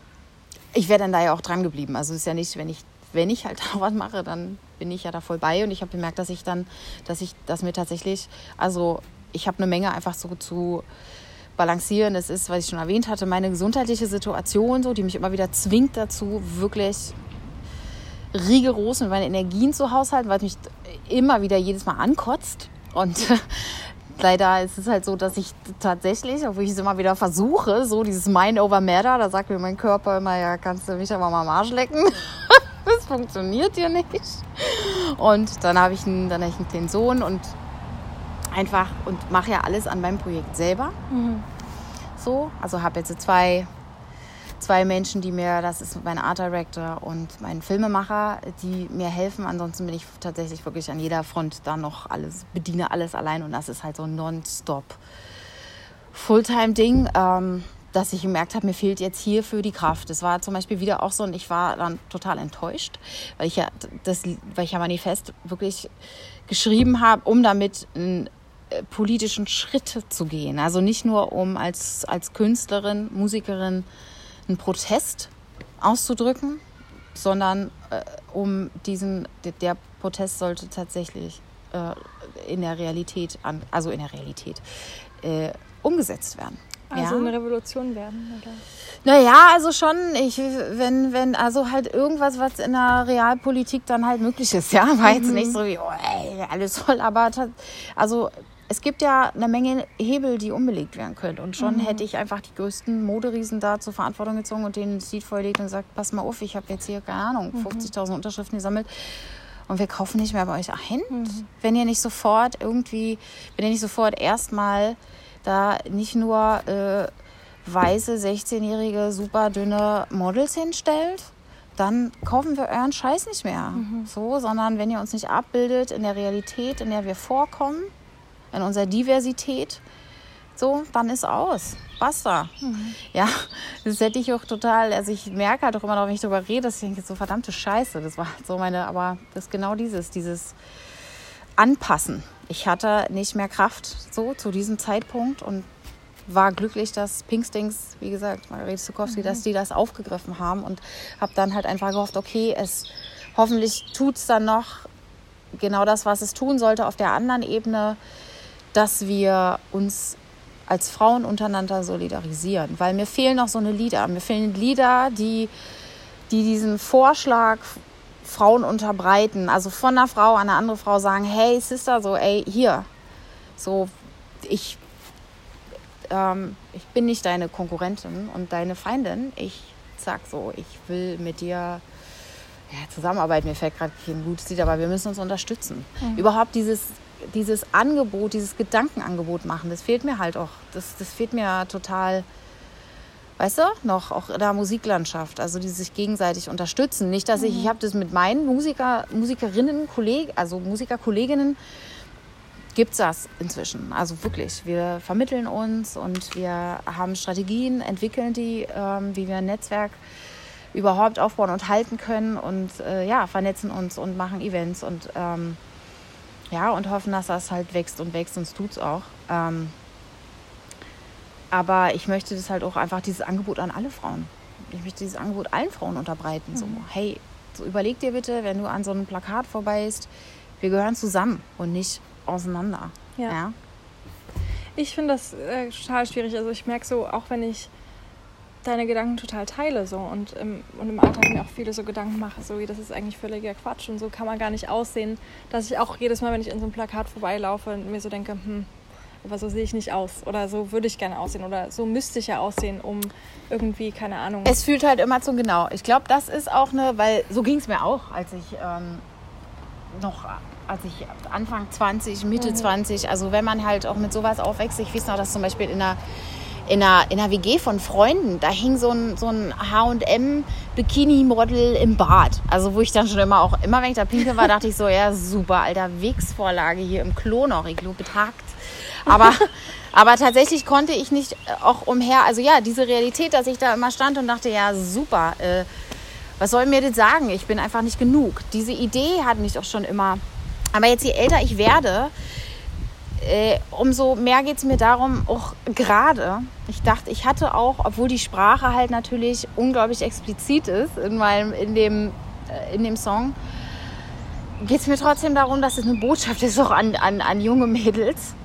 ich wäre dann da ja auch dran geblieben. Also es ist ja nicht, wenn ich, wenn ich halt da was mache, dann bin ich ja da voll bei und ich habe gemerkt, dass ich dann, dass ich, dass mir tatsächlich, also ich habe eine Menge einfach so zu balancieren. Das ist, was ich schon erwähnt hatte, meine gesundheitliche Situation, so, die mich immer wieder zwingt dazu, wirklich rigoros mit meinen Energien zu haushalten, weil es mich immer wieder jedes Mal ankotzt. Und leider ist es halt so, dass ich tatsächlich, obwohl ich es immer wieder versuche, so dieses Mind over Matter, da sagt mir mein Körper immer, ja, kannst du mich aber mal am Arsch lecken. das funktioniert hier nicht. Und dann habe ich habe ich einen kleinen Sohn und einfach und mache ja alles an meinem Projekt selber. Mhm. So, also habe jetzt zwei, zwei Menschen, die mir, das ist mein Art Director und mein Filmemacher, die mir helfen. Ansonsten bin ich tatsächlich wirklich an jeder Front da noch alles, bediene alles allein und das ist halt so ein nonstop Fulltime-Ding. Ähm, dass ich gemerkt habe, mir fehlt jetzt hierfür die Kraft. Das war zum Beispiel wieder auch so und ich war dann total enttäuscht, weil ich ja das, weil ich ja manifest wirklich geschrieben habe, um damit ein politischen Schritte zu gehen. Also nicht nur um als, als Künstlerin, Musikerin einen Protest auszudrücken, sondern äh, um diesen, der Protest sollte tatsächlich äh, in der Realität, an, also in der Realität, äh, umgesetzt werden. Also ja. eine Revolution werden, oder? Naja, also schon, ich, wenn, wenn, also halt irgendwas, was in der Realpolitik dann halt möglich ist, ja. War jetzt mhm. nicht so wie, oh, ey, alles voll, aber also es gibt ja eine Menge Hebel, die umbelegt werden können. Und schon mhm. hätte ich einfach die größten Moderiesen da zur Verantwortung gezogen und denen Lied vorgelegt und gesagt, pass mal auf, ich habe jetzt hier, keine Ahnung, 50.000 mhm. Unterschriften gesammelt und wir kaufen nicht mehr bei euch ein. Mhm. Wenn ihr nicht sofort irgendwie, wenn ihr nicht sofort erstmal da nicht nur äh, weiße, 16-jährige, super dünne Models hinstellt, dann kaufen wir euren Scheiß nicht mehr. Mhm. So, sondern wenn ihr uns nicht abbildet in der Realität, in der wir vorkommen, in unserer Diversität, so, dann ist aus. Basta. Mhm. Ja, das hätte ich auch total, also ich merke halt auch immer noch, wenn ich darüber rede, dass ich denke, so verdammte Scheiße. Das war halt so meine, aber das ist genau dieses, dieses Anpassen. Ich hatte nicht mehr Kraft so zu diesem Zeitpunkt und war glücklich, dass Pinkstings, wie gesagt, Margarete Sukowski, mhm. dass die das aufgegriffen haben und habe dann halt einfach gehofft, okay, es hoffentlich tut es dann noch genau das, was es tun sollte auf der anderen Ebene dass wir uns als Frauen untereinander solidarisieren. Weil mir fehlen noch so eine Lieder. Mir fehlen Lieder, die, die diesen Vorschlag Frauen unterbreiten. Also von einer Frau an eine andere Frau sagen, hey Sister, so, ey, hier. So, ich, ähm, ich bin nicht deine Konkurrentin und deine Feindin. Ich sag so, ich will mit dir ja, zusammenarbeiten. Mir fällt gerade kein gutes Lied, aber wir müssen uns unterstützen. Mhm. Überhaupt dieses dieses Angebot, dieses Gedankenangebot machen, das fehlt mir halt auch. Das, das fehlt mir total, weißt du, noch auch in der Musiklandschaft, also die sich gegenseitig unterstützen. Nicht, dass ich, ich habe das mit meinen Musiker, Musikerinnen, Kollegen, also Musikerkolleginnen, gibt es das inzwischen. Also wirklich, wir vermitteln uns und wir haben Strategien, entwickeln die, ähm, wie wir ein Netzwerk überhaupt aufbauen und halten können und äh, ja, vernetzen uns und machen Events und ähm, ja, und hoffen, dass das halt wächst und wächst und es tut es auch. Ähm, aber ich möchte das halt auch einfach dieses Angebot an alle Frauen. Ich möchte dieses Angebot allen Frauen unterbreiten. Mhm. So, hey, so überleg dir bitte, wenn du an so einem Plakat vorbei bist, wir gehören zusammen und nicht auseinander. Ja. ja? Ich finde das äh, total schwierig. Also ich merke so, auch wenn ich deine Gedanken total teile so und im, und im Alltag mir auch viele so Gedanken mache, so wie das ist eigentlich völliger Quatsch und so kann man gar nicht aussehen, dass ich auch jedes Mal, wenn ich in so einem Plakat vorbeilaufe, mir so denke, hm, aber so sehe ich nicht aus oder so würde ich gerne aussehen oder so müsste ich ja aussehen, um irgendwie, keine Ahnung. Es fühlt halt immer zu genau. Ich glaube, das ist auch eine, weil so ging es mir auch, als ich ähm, noch als ich Anfang 20, Mitte mhm. 20, also wenn man halt auch mit sowas aufwächst, ich weiß noch, dass zum Beispiel in einer, in einer, in einer WG von Freunden, da hing so ein, so ein H&M-Bikini-Model im Bad. Also wo ich dann schon immer auch, immer wenn ich da pinkel war, dachte ich so, ja super, alter, Wegsvorlage hier im Klo noch, ich glaube, betagt. Aber, aber tatsächlich konnte ich nicht auch umher, also ja, diese Realität, dass ich da immer stand und dachte, ja super, äh, was soll mir das sagen? Ich bin einfach nicht genug. Diese Idee hat mich auch schon immer aber jetzt je älter ich werde, äh, umso mehr geht es mir darum, auch gerade, ich dachte, ich hatte auch, obwohl die Sprache halt natürlich unglaublich explizit ist in, meinem, in, dem, äh, in dem Song, geht es mir trotzdem darum, dass es eine Botschaft ist auch an, an, an junge Mädels,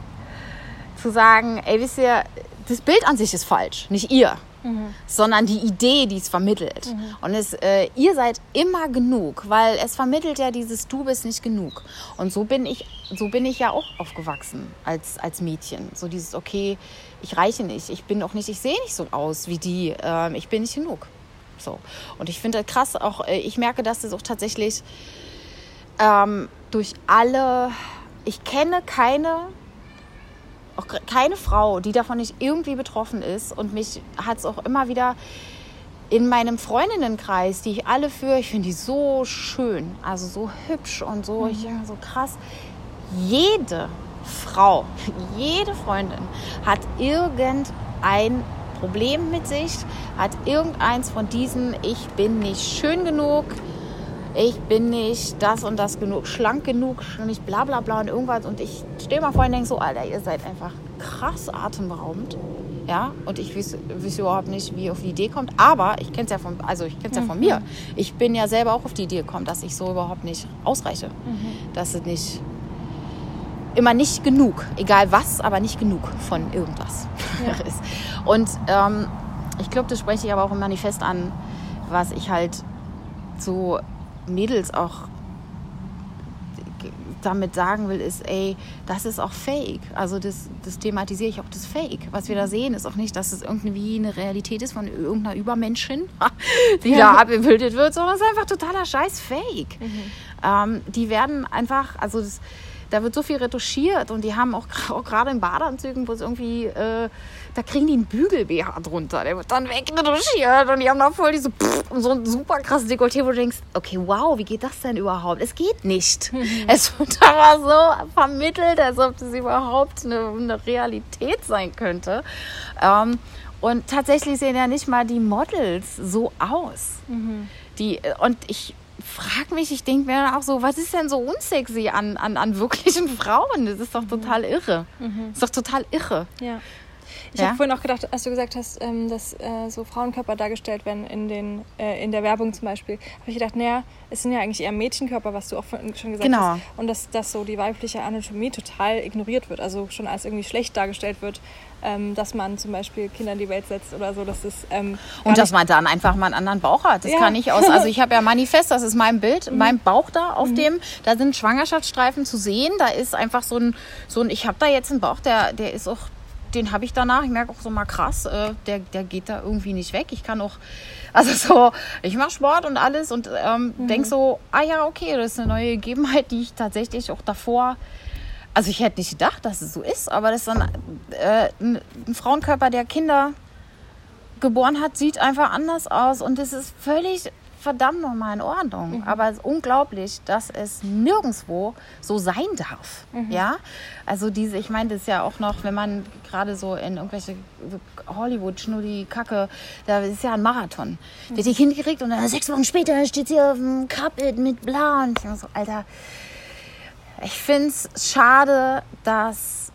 zu sagen, ey, wisst ihr, das Bild an sich ist falsch, nicht ihr mhm. sondern die Idee, die es vermittelt. Mhm. Und es, äh, ihr seid immer genug, weil es vermittelt ja dieses Du bist nicht genug. Und so bin ich, so bin ich ja auch aufgewachsen als, als Mädchen. So dieses, okay, ich reiche nicht, ich bin auch nicht, ich sehe nicht so aus wie die, äh, ich bin nicht genug. So. Und ich finde krass, auch äh, ich merke, dass das auch tatsächlich ähm, durch alle, ich kenne keine auch keine Frau, die davon nicht irgendwie betroffen ist. Und mich hat es auch immer wieder in meinem Freundinnenkreis, die ich alle führe, ich finde die so schön, also so hübsch und so, mhm. ich, so krass. Jede Frau, jede Freundin hat irgendein Problem mit sich, hat irgendeins von diesen, ich bin nicht schön genug, ich bin nicht das und das genug, schlank genug, nicht bla bla bla und irgendwas. Und ich stehe mal vor und denke so, Alter, ihr seid einfach krass atemberaubend. Ja, und ich weiß, weiß überhaupt nicht, wie ihr auf die Idee kommt. Aber ich kenne es ja von, also ich kenne ja von mhm. mir. Ich bin ja selber auch auf die Idee gekommen, dass ich so überhaupt nicht ausreiche. Mhm. Dass es nicht immer nicht genug, egal was, aber nicht genug von irgendwas ja. ist. Und ähm, ich glaube, das spreche ich aber auch im Manifest an, was ich halt so Mädels auch damit sagen will, ist, ey, das ist auch fake. Also das, das thematisiere ich auch, das Fake. Was wir da sehen, ist auch nicht, dass es irgendwie eine Realität ist von irgendeiner Übermenschin, die ja. da abgebildet wird, sondern es ist einfach totaler Scheiß Fake. Mhm. Ähm, die werden einfach, also das, da wird so viel retuschiert und die haben auch, auch gerade in Badeanzügen, wo es irgendwie äh, da kriegen die einen Bügel-BH drunter. Der wird dann wegretuschiert und die haben da voll diese pff, so ein super krasses Dekolleté, wo du denkst, okay, wow, wie geht das denn überhaupt? Es geht nicht. Mhm. Es wird aber so vermittelt, als ob das überhaupt eine, eine Realität sein könnte. Ähm, und tatsächlich sehen ja nicht mal die Models so aus. Mhm. Die, und ich frage mich, ich denke mir dann auch so, was ist denn so unsexy an, an, an wirklichen Frauen? Das ist doch total irre. Mhm. Das ist doch total irre. Ja. Ich ja? habe vorhin auch gedacht, als du gesagt hast, ähm, dass äh, so Frauenkörper dargestellt werden in, den, äh, in der Werbung zum Beispiel, habe ich gedacht, naja, es sind ja eigentlich eher Mädchenkörper, was du auch schon gesagt genau. hast. Und dass, dass so die weibliche Anatomie total ignoriert wird, also schon als irgendwie schlecht dargestellt wird, ähm, dass man zum Beispiel Kinder in die Welt setzt oder so. Das ist, ähm, und dass man dann einfach mal einen anderen Bauch hat. Das ja. kann ich aus. Also ich habe ja Manifest, das ist mein Bild, mhm. mein Bauch da auf mhm. dem. Da sind Schwangerschaftsstreifen zu sehen. Da ist einfach so ein, so ein ich habe da jetzt einen Bauch, der, der ist auch den habe ich danach. Ich merke auch so mal krass, äh, der, der geht da irgendwie nicht weg. Ich kann auch, also so, ich mache Sport und alles und ähm, mhm. denke so, ah ja, okay, das ist eine neue Gegebenheit, die ich tatsächlich auch davor, also ich hätte nicht gedacht, dass es so ist, aber das ist dann äh, ein, ein Frauenkörper, der Kinder geboren hat, sieht einfach anders aus und es ist völlig verdammt nochmal in Ordnung. Mhm. Aber es ist unglaublich, dass es nirgendwo so sein darf. Mhm. Ja, also diese, ich meine, das ist ja auch noch, wenn man gerade so in irgendwelche Hollywood, Schnulli, Kacke, da ist ja ein Marathon. Mhm. Wird die Kind gekriegt und dann sechs Wochen später steht sie auf dem Carpet mit bla und ich so, Alter, ich finde es schade, dass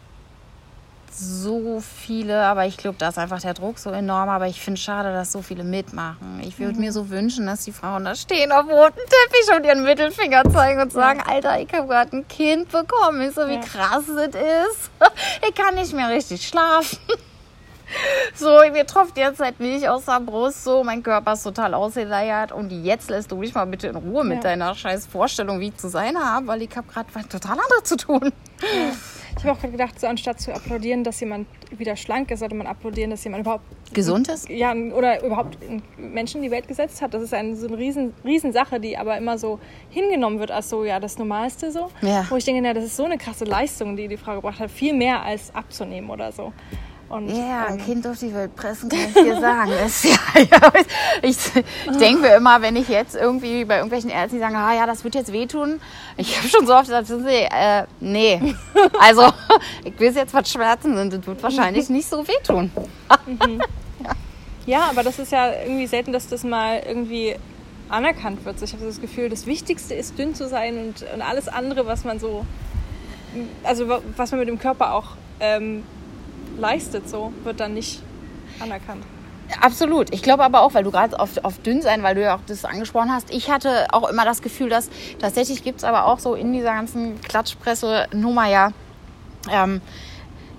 so viele, aber ich glaube, da ist einfach der Druck so enorm. Aber ich finde es schade, dass so viele mitmachen. Ich würde mhm. mir so wünschen, dass die Frauen da stehen auf rotem Teppich und ihren Mittelfinger zeigen und sagen, ja. Alter, ich habe gerade ein Kind bekommen. Ich so, wie ja. krass es ist. Ich kann nicht mehr richtig schlafen. So, mir tropft jetzt halt Milch aus der Brust, so, mein Körper ist total ausgeleiert und jetzt lässt du mich mal bitte in Ruhe mit ja. deiner scheiß Vorstellung, wie ich zu sein habe, weil ich habe gerade was total anderes zu tun. Ja. Ich habe auch gerade gedacht, so anstatt zu applaudieren, dass jemand wieder schlank ist, sollte man applaudieren, dass jemand überhaupt gesund ist. Ja, oder überhaupt Menschen in die Welt gesetzt hat. Das ist eine so eine riesen, riesen Sache, die aber immer so hingenommen wird als so ja das Normalste so. Ja. Wo ich denke, na, das ist so eine krasse Leistung, die die Frau gebracht hat, viel mehr als abzunehmen oder so. Und, ja, ein ähm, Kind auf die Welt pressen, kann ich dir sagen. Das, ja, ja, ich, ich denke mir immer, wenn ich jetzt irgendwie bei irgendwelchen Ärzten sage, ah ja, das wird jetzt wehtun. Ich habe schon so oft gesagt, äh, nee. Also, ich will es jetzt was schmerzen und das wird wahrscheinlich nicht so wehtun. Mhm. Ja, aber das ist ja irgendwie selten, dass das mal irgendwie anerkannt wird. Ich habe das Gefühl, das Wichtigste ist, dünn zu sein und, und alles andere, was man so, also was man mit dem Körper auch ähm, leistet, so wird dann nicht anerkannt. Absolut. Ich glaube aber auch, weil du gerade auf, auf dünn sein, weil du ja auch das angesprochen hast. Ich hatte auch immer das Gefühl, dass tatsächlich gibt es aber auch so in dieser ganzen Klatschpresse-Nummer ja ähm,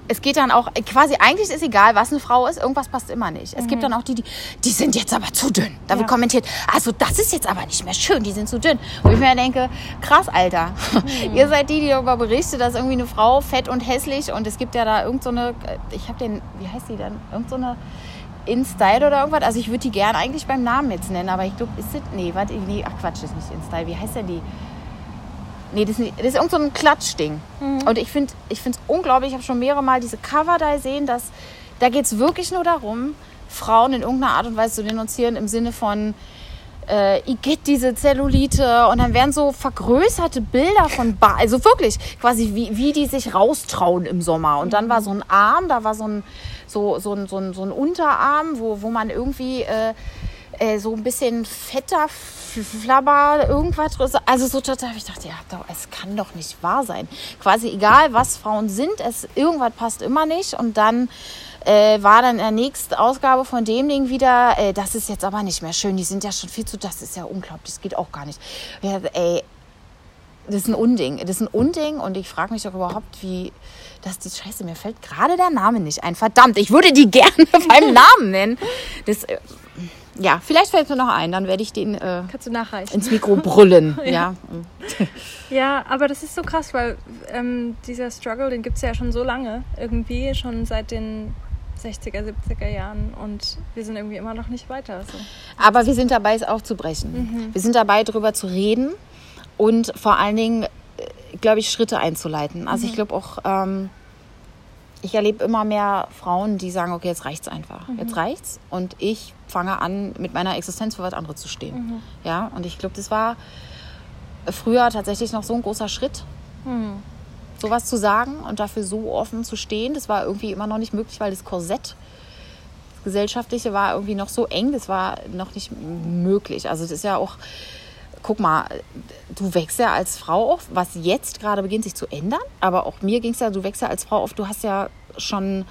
es geht dann auch, quasi eigentlich ist egal, was eine Frau ist, irgendwas passt immer nicht. Es mhm. gibt dann auch die, die, die sind jetzt aber zu dünn. Da wird ja. kommentiert, also das ist jetzt aber nicht mehr schön, die sind zu dünn. Wo ich mir denke, krass, Alter. Mhm. Ihr seid die, die darüber berichtet, dass irgendwie eine Frau fett und hässlich und es gibt ja da irgend so eine, ich habe den, wie heißt die denn? Irgend so eine InStyle oder irgendwas. Also ich würde die gern eigentlich beim Namen jetzt nennen, aber ich glaube, ist das, nee, warte, nee, ach Quatsch, das ist nicht InStyle. Wie heißt denn die? Nee, das ist, nicht, das ist irgend so ein Klatschding. Mhm. Und ich finde es unglaublich, ich habe schon mehrere Mal diese Cover da gesehen, dass da geht es wirklich nur darum, Frauen in irgendeiner Art und Weise zu denunzieren im Sinne von, äh, Igitt, diese Zellulite und dann werden so vergrößerte Bilder von, ba also wirklich quasi wie, wie die sich raustrauen im Sommer und dann war so ein Arm, da war so ein, so, so ein, so ein, so ein Unterarm, wo, wo man irgendwie äh, äh, so ein bisschen fetter Flabber, irgendwas. Also so total, ich dachte, ja, es kann doch nicht wahr sein. Quasi egal, was Frauen sind, es irgendwas passt immer nicht. Und dann äh, war dann in der nächsten Ausgabe von dem Ding wieder, äh, das ist jetzt aber nicht mehr schön. Die sind ja schon viel zu, das ist ja unglaublich, das geht auch gar nicht. Ja, ey, das ist ein Unding. Das ist ein Unding und ich frage mich doch überhaupt, wie das die Scheiße, mir fällt gerade der Name nicht ein. Verdammt, ich würde die gerne beim Namen nennen. Das, äh, ja, vielleicht fällt mir noch ein, dann werde ich den äh, Kannst du nachreichen. ins Mikro brüllen. ja. ja. ja, aber das ist so krass, weil ähm, dieser Struggle, den gibt es ja schon so lange. Irgendwie schon seit den 60er, 70er Jahren und wir sind irgendwie immer noch nicht weiter. So. Aber wir sind dabei, es aufzubrechen. Mhm. Wir sind dabei, darüber zu reden und vor allen Dingen, äh, glaube ich, Schritte einzuleiten. Also mhm. ich glaube auch... Ähm, ich erlebe immer mehr Frauen, die sagen, okay, jetzt reicht's einfach. Mhm. Jetzt reicht's. Und ich fange an, mit meiner Existenz für was anderes zu stehen. Mhm. Ja, und ich glaube, das war früher tatsächlich noch so ein großer Schritt. Mhm. Sowas zu sagen und dafür so offen zu stehen, das war irgendwie immer noch nicht möglich, weil das Korsett das gesellschaftliche war irgendwie noch so eng, das war noch nicht möglich. Also das ist ja auch guck mal, du wächst ja als Frau auf, was jetzt gerade beginnt sich zu ändern, aber auch mir ging es ja, du wächst ja als Frau auf, du hast ja schon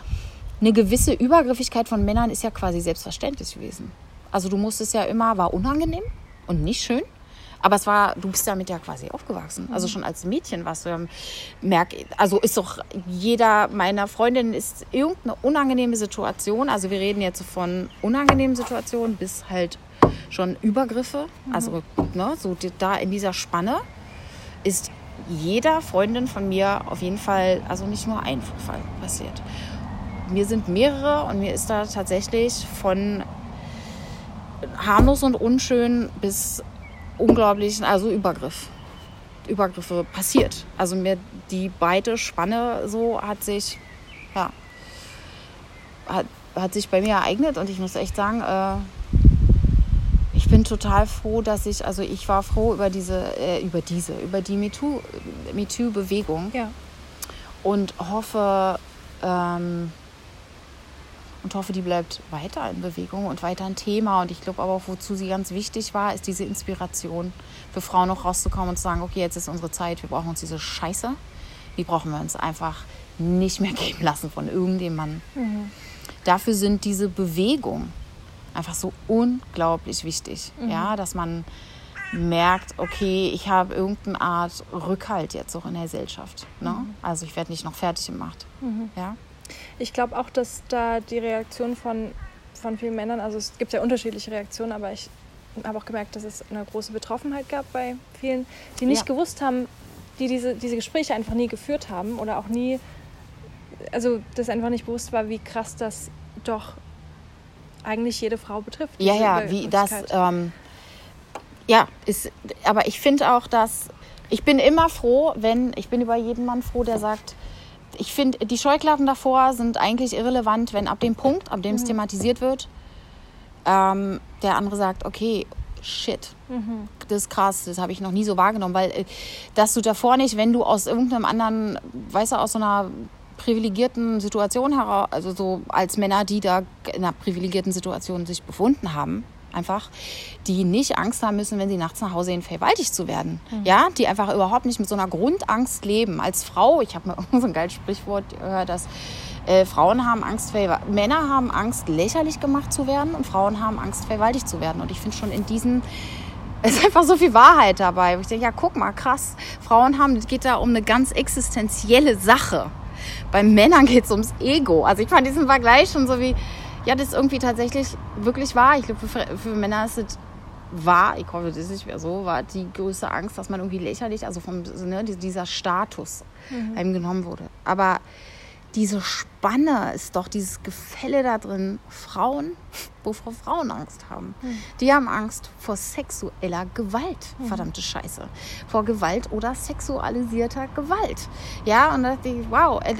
eine gewisse Übergriffigkeit von Männern ist ja quasi selbstverständlich gewesen. Also du musstest ja immer, war unangenehm und nicht schön. Aber es war, du bist damit ja quasi aufgewachsen. Also schon als Mädchen warst du ja, merk, also ist doch jeder meiner Freundinnen ist irgendeine unangenehme Situation. Also wir reden jetzt von unangenehmen Situationen bis halt schon Übergriffe. Mhm. Also ne, so da in dieser Spanne ist jeder Freundin von mir auf jeden Fall, also nicht nur ein Vorfall passiert. Mir sind mehrere und mir ist da tatsächlich von harmlos und unschön bis unglaublichen, also Übergriff. Übergriffe passiert. Also mir die beide Spanne so hat sich, ja, hat, hat sich bei mir ereignet und ich muss echt sagen, äh, ich bin total froh, dass ich, also ich war froh über diese, äh, über diese, über die MeToo-Bewegung. Ja. Und hoffe, ähm, und hoffe, die bleibt weiter in Bewegung und weiter ein Thema. Und ich glaube aber auch, wozu sie ganz wichtig war, ist diese Inspiration für Frauen noch rauszukommen und zu sagen, okay, jetzt ist unsere Zeit, wir brauchen uns diese Scheiße, die brauchen wir uns einfach nicht mehr geben lassen von irgendjemandem. Mhm. Dafür sind diese Bewegungen einfach so unglaublich wichtig, mhm. ja, dass man merkt, okay, ich habe irgendeine Art Rückhalt jetzt auch in der Gesellschaft. Ne? Mhm. Also ich werde nicht noch fertig gemacht. Mhm. Ja? Ich glaube auch, dass da die Reaktion von, von vielen Männern, also es gibt ja unterschiedliche Reaktionen, aber ich habe auch gemerkt, dass es eine große Betroffenheit gab bei vielen, die nicht ja. gewusst haben, die diese, diese Gespräche einfach nie geführt haben oder auch nie, also das einfach nicht bewusst war, wie krass das doch eigentlich jede Frau betrifft. Ja, ja, wie das, ähm, ja, ist, aber ich finde auch, dass, ich bin immer froh, wenn, ich bin über jeden Mann froh, der sagt, ich finde, die Scheuklappen davor sind eigentlich irrelevant, wenn ab dem Punkt, ab dem es mhm. thematisiert wird, ähm, der andere sagt, okay, shit, mhm. das ist krass, das habe ich noch nie so wahrgenommen, weil äh, dass du davor nicht, wenn du aus irgendeinem anderen, weißt du, aus so einer privilegierten Situation heraus, also so als Männer, die da in einer privilegierten Situation sich befunden haben, einfach, die nicht Angst haben müssen, wenn sie nachts nach Hause gehen, vergewaltigt zu werden. Mhm. Ja, die einfach überhaupt nicht mit so einer Grundangst leben. Als Frau, ich habe mal so ein geiles Sprichwort gehört, dass äh, Frauen haben Angst, Männer haben Angst, lächerlich gemacht zu werden und Frauen haben Angst, vergewaltigt zu werden. Und ich finde schon in diesen es ist einfach so viel Wahrheit dabei. Ich denke, ja, guck mal, krass. Frauen haben, es geht da um eine ganz existenzielle Sache. Bei Männern geht es ums Ego. Also ich fand diesen Vergleich schon so wie, ja, das ist irgendwie tatsächlich wirklich wahr. Ich glaube, für, für Männer ist es wahr, ich hoffe, das ist nicht mehr so, war die größte Angst, dass man irgendwie lächerlich, also vom, ne, dieser Status mhm. einem genommen wurde. Aber diese Spanne ist doch dieses Gefälle da drin. Frauen, wovor Frauen Angst haben. Mhm. Die haben Angst vor sexueller Gewalt. Mhm. Verdammte Scheiße. Vor Gewalt oder sexualisierter Gewalt. Ja, und da dachte ich, wow, äh,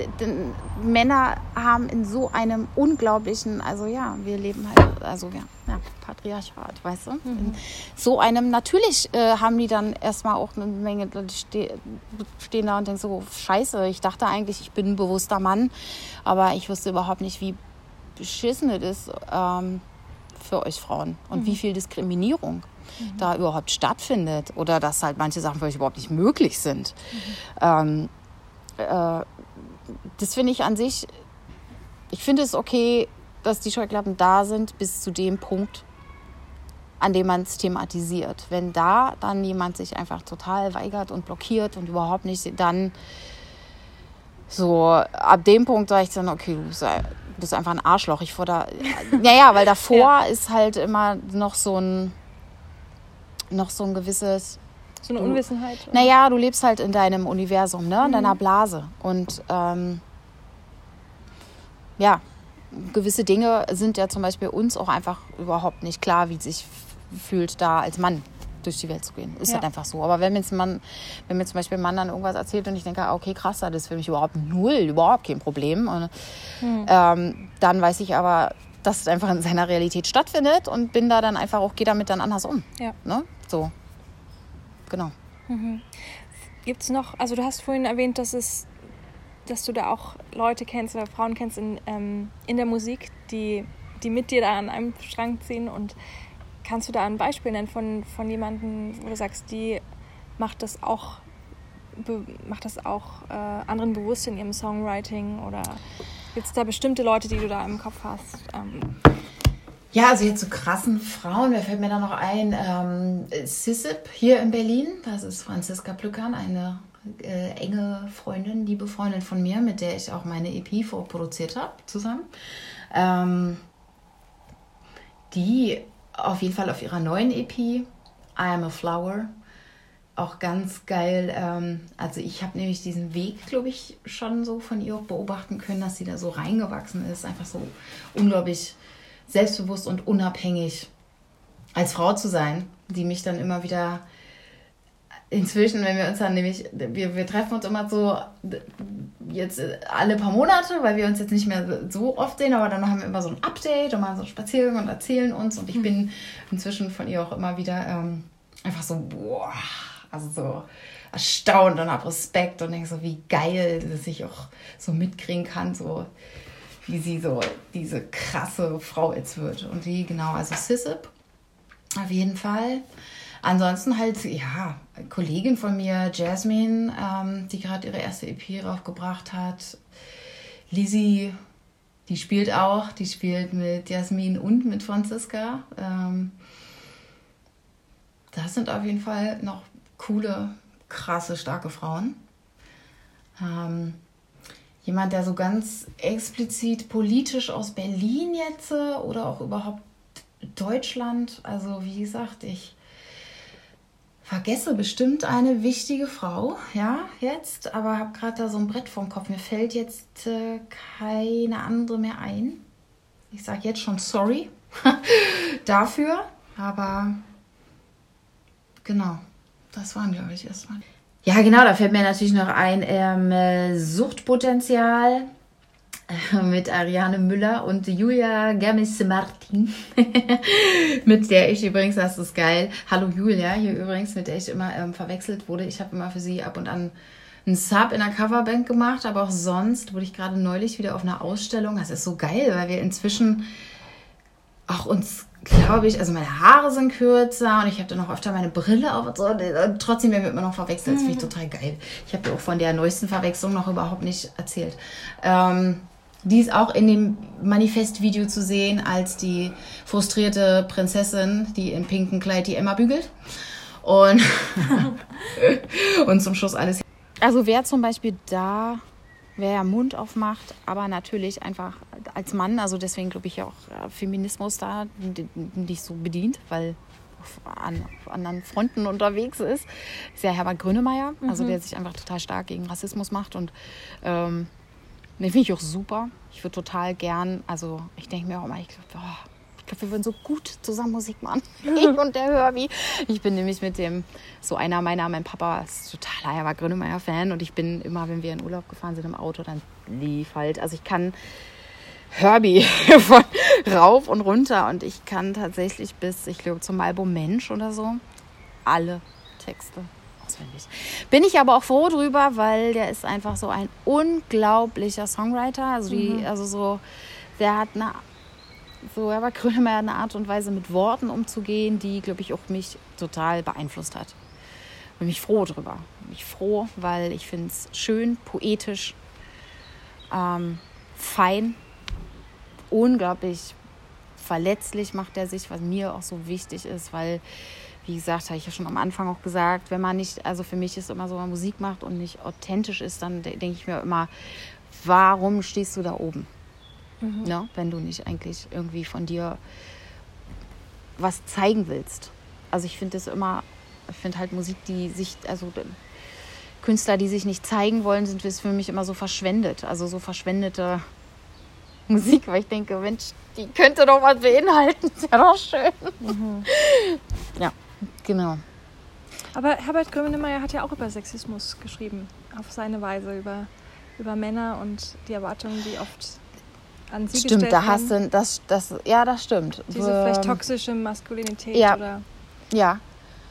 Männer haben in so einem unglaublichen, also ja, wir leben halt, also ja, ja Patriarchat, weißt du? Mhm. In so einem, natürlich äh, haben die dann erstmal auch eine Menge, die stehen da und denken so, scheiße, ich dachte eigentlich, ich bin ein bewusster Mann, aber ich wusste überhaupt nicht, wie beschissen es ist ähm, für euch Frauen und mhm. wie viel Diskriminierung mhm. da überhaupt stattfindet oder dass halt manche Sachen für euch überhaupt nicht möglich sind. Ähm, äh, das finde ich an sich, ich finde es okay, dass die Scheuklappen da sind bis zu dem Punkt, an dem man es thematisiert. Wenn da dann jemand sich einfach total weigert und blockiert und überhaupt nicht, dann so ab dem Punkt sage ich dann, okay, du bist, bist einfach ein Arschloch. Ich vor da, naja, weil davor ja. ist halt immer noch so ein, noch so ein gewisses so eine Unwissenheit. Oder? Naja, du lebst halt in deinem Universum, ne? in mhm. deiner Blase. Und ähm, ja, gewisse Dinge sind ja zum Beispiel uns auch einfach überhaupt nicht klar, wie es sich fühlt, da als Mann durch die Welt zu gehen. Ist ja. halt einfach so. Aber wenn mir, jetzt Mann, wenn mir zum Beispiel ein Mann dann irgendwas erzählt und ich denke, ah, okay, krass, das ist für mich überhaupt null, überhaupt kein Problem. Und, hm. ähm, dann weiß ich aber, dass es einfach in seiner Realität stattfindet und bin da dann einfach auch, gehe damit dann anders um. Ja. Ne? So. Genau. Mhm. Gibt es noch, also du hast vorhin erwähnt, dass es dass du da auch Leute kennst oder Frauen kennst in, ähm, in der Musik, die, die mit dir da an einem Strang ziehen. Und kannst du da ein Beispiel nennen von, von jemandem, wo du sagst, die macht das auch, macht das auch äh, anderen bewusst in ihrem Songwriting? Oder gibt es da bestimmte Leute, die du da im Kopf hast? Ähm, ja, also jetzt zu krassen Frauen, wer fällt mir da noch ein? Ähm, Sissip hier in Berlin, das ist Franziska Plückern, eine äh, enge Freundin, liebe Freundin von mir, mit der ich auch meine EP vorproduziert habe, zusammen. Ähm, die auf jeden Fall auf ihrer neuen EP, I Am a Flower, auch ganz geil. Ähm, also ich habe nämlich diesen Weg, glaube ich, schon so von ihr beobachten können, dass sie da so reingewachsen ist, einfach so unglaublich selbstbewusst und unabhängig als Frau zu sein, die mich dann immer wieder inzwischen, wenn wir uns dann nämlich, wir, wir treffen uns immer so jetzt alle paar Monate, weil wir uns jetzt nicht mehr so oft sehen, aber dann haben wir immer so ein Update und mal so einen Spaziergang und erzählen uns. Und ich mhm. bin inzwischen von ihr auch immer wieder ähm, einfach so, boah, also so erstaunt und habe Respekt und denke so, wie geil, dass ich auch so mitkriegen kann, so wie sie so diese krasse Frau jetzt wird. Und die, genau, also Sissip auf jeden Fall. Ansonsten halt, ja, Kollegin von mir, Jasmine, ähm, die gerade ihre erste EP raufgebracht hat. Lizzie, die spielt auch, die spielt mit Jasmin und mit Franziska. Ähm, das sind auf jeden Fall noch coole, krasse, starke Frauen. Ähm, jemand, der so ganz explizit politisch aus Berlin jetzt äh, oder auch überhaupt Deutschland, also wie gesagt, ich vergesse bestimmt eine wichtige Frau, ja, jetzt, aber habe gerade da so ein Brett vorm Kopf. Mir fällt jetzt äh, keine andere mehr ein. Ich sage jetzt schon sorry dafür, aber genau, das waren, glaube ich, erstmal. Ja, genau, da fällt mir natürlich noch ein ähm, äh, Suchtpotenzial mit Ariane Müller und Julia Germis-Martin, mit der ich übrigens, das ist geil, hallo Julia, hier übrigens, mit der ich immer ähm, verwechselt wurde. Ich habe immer für sie ab und an einen Sub in der Coverbank gemacht, aber auch sonst wurde ich gerade neulich wieder auf einer Ausstellung. Das ist so geil, weil wir inzwischen auch uns glaube ich, also meine Haare sind kürzer und ich habe dann auch öfter meine Brille auf und so. Und trotzdem werden wir immer noch verwechselt. Das finde ich mhm. total geil. Ich habe dir auch von der neuesten Verwechslung noch überhaupt nicht erzählt. Ähm, die ist auch in dem Manifestvideo zu sehen als die frustrierte Prinzessin, die im pinken Kleid die Emma bügelt. Und, und zum Schluss alles. Also wer zum Beispiel da wer Mund aufmacht, aber natürlich einfach als Mann, also deswegen glaube ich auch Feminismus da nicht so bedient, weil an anderen Fronten unterwegs ist, ist ja Herbert Grönemeyer, also mhm. der sich einfach total stark gegen Rassismus macht und ähm, den finde ich auch super. Ich würde total gern, also ich denke mir auch immer, ich glaube, oh, ich glaube, wir würden so gut zusammen Musik machen. Ich und der Herbie. Ich bin nämlich mit dem, so einer meiner, mein Papa ist totaler Herbert Grönemeyer-Fan und ich bin immer, wenn wir in Urlaub gefahren sind im Auto, dann lief halt. Also ich kann Herbie von rauf und runter und ich kann tatsächlich bis, ich glaube, zum Album Mensch oder so, alle Texte auswendig. Bin ich aber auch froh drüber, weil der ist einfach so ein unglaublicher Songwriter. Also, die, mhm. also so, der hat eine so, er war Grönemeyer eine Art und Weise mit Worten umzugehen, die, glaube ich, auch mich total beeinflusst hat. Bin mich froh drüber. Bin mich froh, weil ich finde es schön, poetisch, ähm, fein, unglaublich verletzlich macht er sich, was mir auch so wichtig ist, weil, wie gesagt, habe ich ja schon am Anfang auch gesagt, wenn man nicht, also für mich ist immer so, wenn man Musik macht und nicht authentisch ist, dann denke ich mir immer, warum stehst du da oben? mhm. ne? wenn du nicht eigentlich irgendwie von dir was zeigen willst. Also ich finde es immer, ich finde halt Musik, die sich, also Künstler, die sich nicht zeigen wollen, sind für mich immer so verschwendet. Also so verschwendete Musik, weil ich denke, Mensch, die könnte doch was beinhalten. Ist ja doch schön. Mhm. Ja, genau. Aber Herbert Grönemeyer hat ja auch über Sexismus geschrieben, auf seine Weise, über, über Männer und die Erwartungen, die oft an sie Stimmt, da hast du das, das, ja, das stimmt. Diese ähm, vielleicht toxische Maskulinität ja. oder. Ja.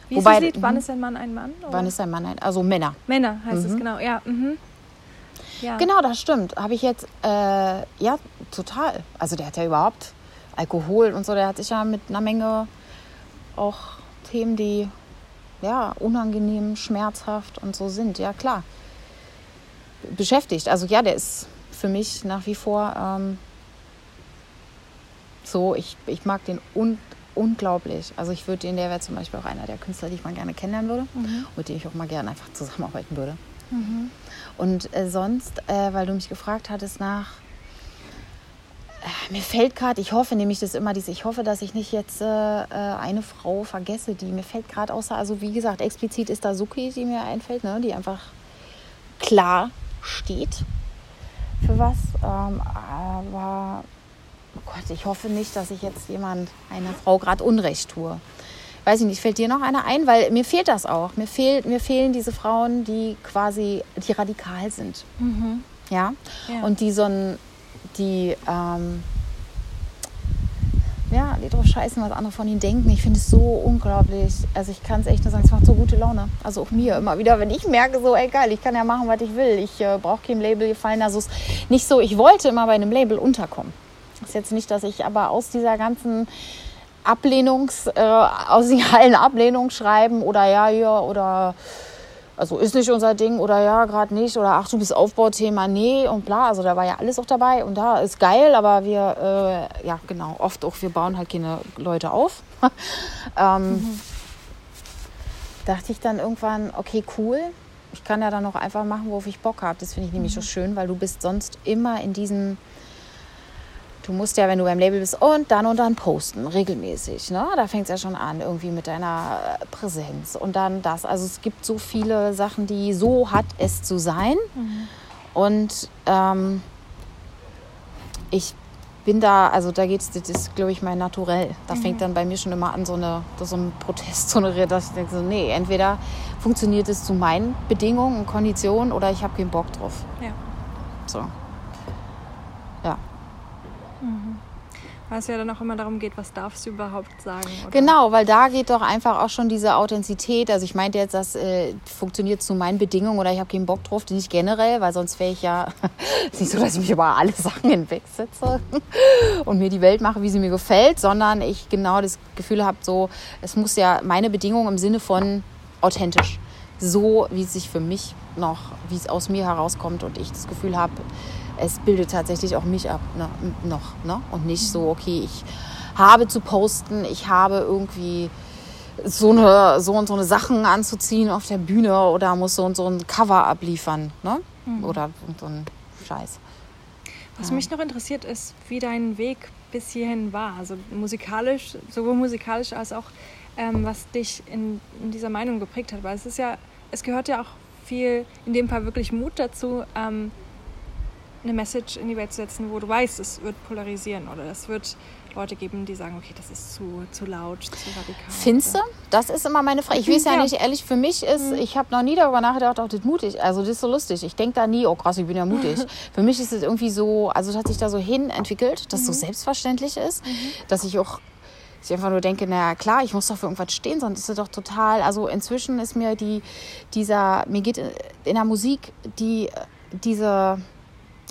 Wie Wobei, ist das Lied? Wann ist ein Mann ein Mann? Oder? Wann ist ein Mann ein Also Männer. Männer heißt mhm. es, genau, ja. Mhm. ja. Genau, das stimmt. Habe ich jetzt, äh, ja, total. Also der hat ja überhaupt Alkohol und so, der hat sich ja mit einer Menge auch Themen, die ja unangenehm, schmerzhaft und so sind, ja klar, beschäftigt. Also ja, der ist für mich nach wie vor ähm, so, ich, ich mag den un unglaublich. Also ich würde den, der wäre zum Beispiel auch einer der Künstler, die ich mal gerne kennenlernen würde, mhm. mit dem ich auch mal gerne einfach zusammenarbeiten würde. Mhm. Und äh, sonst, äh, weil du mich gefragt hattest nach, mir fällt gerade, ich hoffe nämlich das immer diese, ich hoffe, dass ich nicht jetzt äh, äh, eine Frau vergesse, die mir fällt gerade außer, also wie gesagt, explizit ist da Suki, die mir einfällt, ne, die einfach klar steht für was. Ähm, aber oh Gott, ich hoffe nicht, dass ich jetzt jemand, einer Frau gerade Unrecht tue. Weiß ich nicht, fällt dir noch einer ein? Weil mir fehlt das auch. Mir, fehlt, mir fehlen diese Frauen, die quasi, die radikal sind. Mhm. Ja? ja. Und die so ein, die, ähm, ja, die drauf scheißen, was andere von ihnen denken. Ich finde es so unglaublich. Also ich kann es echt nur sagen, es macht so gute Laune. Also auch mir immer wieder, wenn ich merke, so, ey geil, ich kann ja machen, was ich will. Ich äh, brauche kein Label gefallen. Also es ist nicht so, ich wollte immer bei einem Label unterkommen. Ist jetzt nicht, dass ich aber aus dieser ganzen Ablehnungs, äh, aus allen Ablehnungen schreiben oder ja, ja, oder also ist nicht unser Ding oder ja, gerade nicht oder ach, du bist Aufbauthema, nee und bla. Also da war ja alles auch dabei und da ist geil, aber wir, äh, ja genau, oft auch, wir bauen halt keine Leute auf. ähm, mhm. Dachte ich dann irgendwann, okay, cool, ich kann ja dann auch einfach machen, worauf ich Bock habe. Das finde ich nämlich mhm. so schön, weil du bist sonst immer in diesen Du musst ja, wenn du beim Label bist, und dann und dann posten, regelmäßig. Ne? Da fängt es ja schon an, irgendwie mit deiner äh, Präsenz. Und dann das. Also es gibt so viele Sachen, die so hat es zu sein. Mhm. Und ähm, ich bin da, also da geht es, das ist, glaube ich, mein Naturell. Da mhm. fängt dann bei mir schon immer an, so, eine, so ein Protest, so eine, dass ich denke, so, nee, entweder funktioniert es zu meinen Bedingungen und Konditionen oder ich habe keinen Bock drauf. Ja. So. Ja. Weil es ja dann auch immer darum geht, was darfst du überhaupt sagen. Oder? Genau, weil da geht doch einfach auch schon diese Authentizität. Also ich meinte jetzt, das äh, funktioniert zu meinen Bedingungen oder ich habe keinen Bock drauf, nicht generell, weil sonst wäre ich ja nicht so, dass ich mich über alle Sachen hinwegsetze und mir die Welt mache, wie sie mir gefällt, sondern ich genau das Gefühl habe, so, es muss ja meine Bedingungen im Sinne von authentisch, so wie es sich für mich noch, wie es aus mir herauskommt und ich das Gefühl habe, es bildet tatsächlich auch mich ab ne, noch. Ne? Und nicht so, okay, ich habe zu posten, ich habe irgendwie so, eine, so und so eine Sachen anzuziehen auf der Bühne oder muss so und so ein Cover abliefern. Ne? Mhm. Oder so ein Scheiß. Was ja. mich noch interessiert ist, wie dein Weg bis hierhin war. Also musikalisch, sowohl musikalisch als auch ähm, was dich in, in, dieser Meinung geprägt hat. Weil es ist ja, es gehört ja auch viel, in dem Fall wirklich Mut dazu, ähm, eine Message in die Welt zu setzen, wo du weißt, es wird polarisieren oder es wird Leute geben, die sagen, okay, das ist zu, zu laut, zu radikal. Findest du? Das ist immer meine Frage. Ich weiß ja, ja. nicht, ehrlich, für mich ist, mhm. ich habe noch nie darüber nachgedacht, auch das mutig, also das ist so lustig. Ich denke da nie, oh krass, ich bin ja mutig. für mich ist es irgendwie so, also es hat sich da so hin entwickelt, dass es mhm. so selbstverständlich ist, mhm. dass ich auch ich einfach nur denke, naja, klar, ich muss doch für irgendwas stehen, sonst ist es doch total, also inzwischen ist mir die, dieser, mir geht in der Musik die, diese,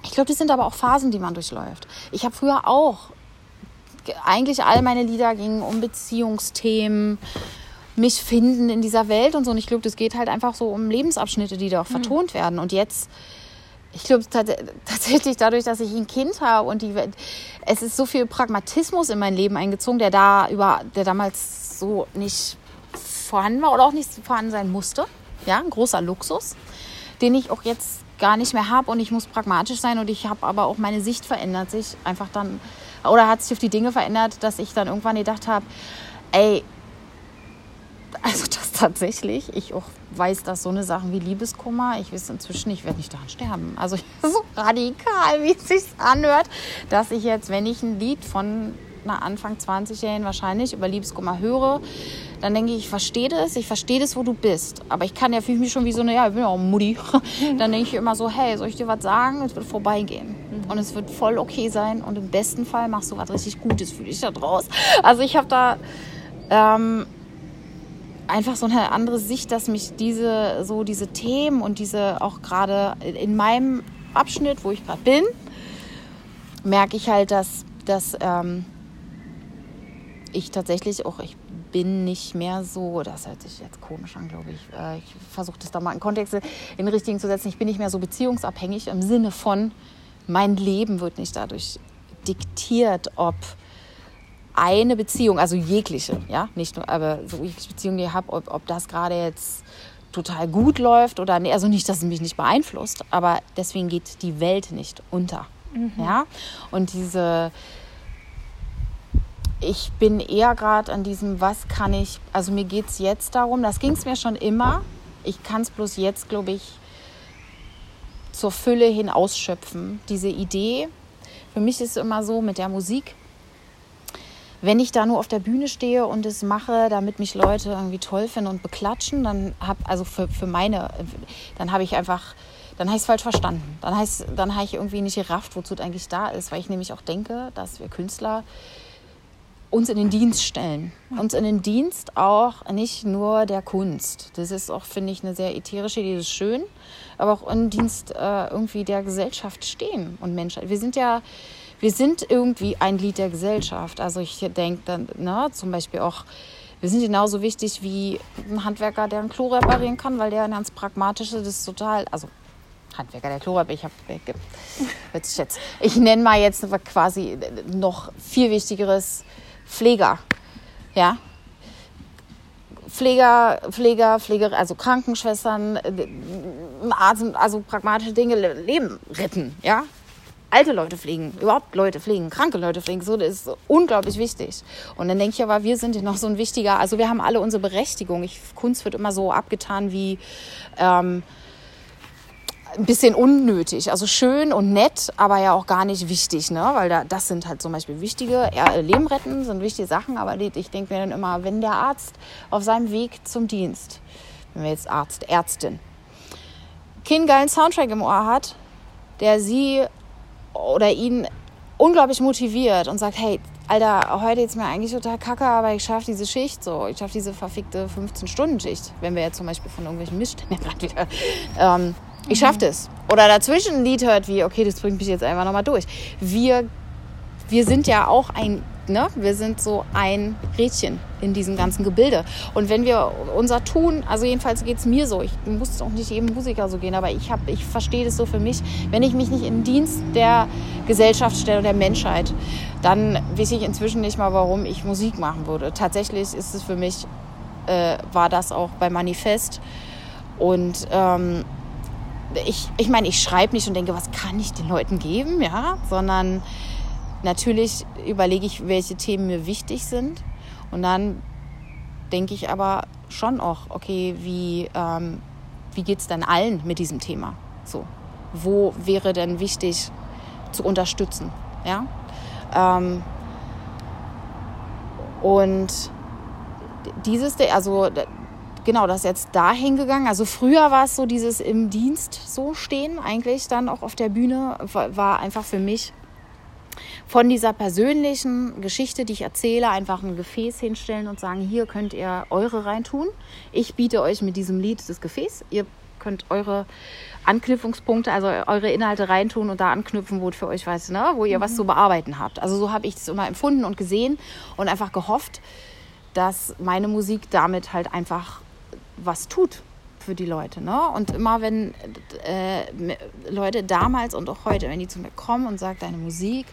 ich glaube, das sind aber auch Phasen, die man durchläuft. Ich habe früher auch, eigentlich all meine Lieder gingen um Beziehungsthemen, mich finden in dieser Welt und so. Und ich glaube, das geht halt einfach so um Lebensabschnitte, die da auch mhm. vertont werden. Und jetzt, ich glaube tatsächlich dadurch, dass ich ein Kind habe und die, es ist so viel Pragmatismus in mein Leben eingezogen, der da über, der damals so nicht vorhanden war oder auch nicht vorhanden sein musste. Ja, ein großer Luxus, den ich auch jetzt gar nicht mehr habe und ich muss pragmatisch sein und ich habe aber auch meine Sicht verändert sich einfach dann oder hat sich auf die Dinge verändert, dass ich dann irgendwann gedacht habe, ey, also das tatsächlich, ich auch weiß, dass so eine Sachen wie Liebeskummer, ich weiß inzwischen, ich werde nicht daran sterben. Also so radikal, wie es sich anhört, dass ich jetzt, wenn ich ein Lied von einer Anfang 20-Jährigen wahrscheinlich über Liebeskummer höre, dann denke ich, ich verstehe das, ich verstehe das, wo du bist. Aber ich kann ja, fühle mich schon wie so eine, ja, ich bin ja auch Mutti. dann denke ich immer so, hey, soll ich dir was sagen? Es wird vorbeigehen. Und es wird voll okay sein. Und im besten Fall machst du was richtig Gutes für dich da draus. Also ich habe da ähm, einfach so eine andere Sicht, dass mich diese, so diese Themen und diese auch gerade in meinem Abschnitt, wo ich gerade bin, merke ich halt, dass, dass ähm, ich tatsächlich auch, ich bin nicht mehr so, das hört sich jetzt komisch an, glaube ich. Äh, ich versuche das da mal in Kontexte in den richtigen zu setzen. Ich bin nicht mehr so beziehungsabhängig im Sinne von, mein Leben wird nicht dadurch diktiert, ob eine Beziehung, also jegliche, ja, nicht nur, aber so jegliche Beziehung, die ich habe, ob, ob das gerade jetzt total gut läuft oder nee, also nicht, dass es mich nicht beeinflusst, aber deswegen geht die Welt nicht unter, mhm. ja. Und diese ich bin eher gerade an diesem, was kann ich, also mir geht es jetzt darum, das ging es mir schon immer, ich kann es bloß jetzt, glaube ich, zur Fülle hin ausschöpfen. Diese Idee, für mich ist es immer so mit der Musik, wenn ich da nur auf der Bühne stehe und es mache, damit mich Leute irgendwie toll finden und beklatschen, dann habe also für, für meine, dann habe ich einfach dann habe ich es falsch verstanden. Dann, dann habe ich irgendwie nicht gerafft, wozu es eigentlich da ist, weil ich nämlich auch denke, dass wir Künstler uns in den Dienst stellen. Uns in den Dienst auch nicht nur der Kunst. Das ist auch, finde ich, eine sehr ätherische Idee, das ist schön, aber auch im Dienst äh, irgendwie der Gesellschaft stehen und Menschheit. Wir sind ja, wir sind irgendwie ein Glied der Gesellschaft. Also ich denke dann, ne, zum Beispiel auch, wir sind genauso wichtig wie ein Handwerker, der ein Klo reparieren kann, weil der ein ganz pragmatische, das ist total, also Handwerker, der Klo ich habe, jetzt, ich nenne mal jetzt quasi noch viel wichtigeres Pfleger. Ja. Pfleger, Pfleger, Pfleger, also Krankenschwestern, äh, also pragmatische Dinge, Leben retten, ja. Alte Leute pflegen, überhaupt Leute pflegen, kranke Leute pflegen, so, das ist unglaublich wichtig. Und dann denke ich aber, wir sind ja noch so ein wichtiger, also wir haben alle unsere Berechtigung. Ich, Kunst wird immer so abgetan wie, ähm, ein bisschen unnötig. Also schön und nett, aber ja auch gar nicht wichtig, ne? Weil da, das sind halt zum Beispiel wichtige, ja, Leben retten sind wichtige Sachen, aber ich denke mir dann immer, wenn der Arzt auf seinem Weg zum Dienst, wenn wir jetzt Arzt, Ärztin, keinen geilen Soundtrack im Ohr hat, der sie oder ihn unglaublich motiviert und sagt, hey, Alter, heute ist mir eigentlich total kacke, aber ich schaffe diese Schicht so. Ich schaffe diese verfickte 15-Stunden-Schicht, wenn wir jetzt zum Beispiel von irgendwelchen Missständen gerade wieder ähm, ich schaffe das. Oder dazwischen ein Lied hört wie, okay, das bringt mich jetzt einfach nochmal durch. Wir, wir sind ja auch ein, ne? Wir sind so ein Rädchen in diesem ganzen Gebilde. Und wenn wir unser Tun, also jedenfalls geht es mir so, ich muss auch nicht jedem Musiker so gehen, aber ich, hab, ich verstehe das so für mich, wenn ich mich nicht in Dienst der Gesellschaft stelle, der Menschheit, dann weiß ich inzwischen nicht mal, warum ich Musik machen würde. Tatsächlich ist es für mich, äh, war das auch bei Manifest. Und ähm, ich, ich meine, ich schreibe nicht und denke, was kann ich den Leuten geben, ja, sondern natürlich überlege ich, welche Themen mir wichtig sind und dann denke ich aber schon auch, okay, wie, ähm, wie geht es dann allen mit diesem Thema? So, wo wäre denn wichtig zu unterstützen, ja? Ähm, und dieses, also genau, das ist jetzt dahin gegangen. Also früher war es so dieses im Dienst so stehen, eigentlich dann auch auf der Bühne, war einfach für mich von dieser persönlichen Geschichte, die ich erzähle, einfach ein Gefäß hinstellen und sagen, hier könnt ihr eure reintun. Ich biete euch mit diesem Lied das Gefäß. Ihr könnt eure Anknüpfungspunkte, also eure Inhalte reintun und da anknüpfen, wo es für euch weiß, ne? wo ihr mhm. was zu bearbeiten habt. Also so habe ich das immer empfunden und gesehen und einfach gehofft, dass meine Musik damit halt einfach was tut für die Leute. Ne? Und immer wenn äh, Leute damals und auch heute, wenn die zu mir kommen und sagen, deine Musik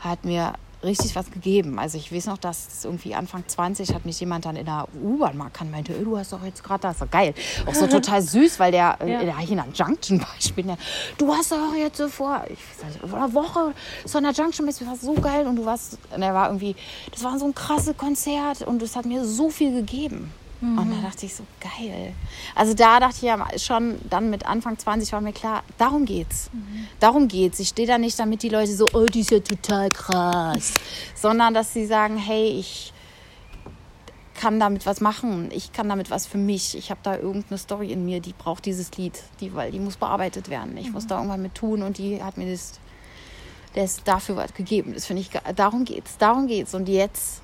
hat mir richtig was gegeben. Also ich weiß noch, dass irgendwie Anfang 20 hat mich jemand dann in der U-Bahn mal kann meinte, du hast doch jetzt gerade das, so geil. Auch so total süß, weil der, äh, ja. der hier in der Junction Beispiel, der, du hast doch jetzt so vor, ich weiß nicht, vor einer Woche so in der Junction bist, du warst so geil und du warst, und er war irgendwie, das war so ein krasses Konzert und es hat mir so viel gegeben. Mhm. Und da dachte ich so, geil. Also da dachte ich ja schon, dann mit Anfang 20 war mir klar, darum geht's. Mhm. Darum geht's. Ich stehe da nicht damit die Leute so, oh, die ist ja total krass. Sondern dass sie sagen, hey, ich kann damit was machen. Ich kann damit was für mich. Ich habe da irgendeine Story in mir, die braucht dieses Lied, die, weil die muss bearbeitet werden. Ich mhm. muss da irgendwann mit tun und die hat mir das, das dafür was gegeben. Das finde ich, darum geht's. Darum geht's. Und jetzt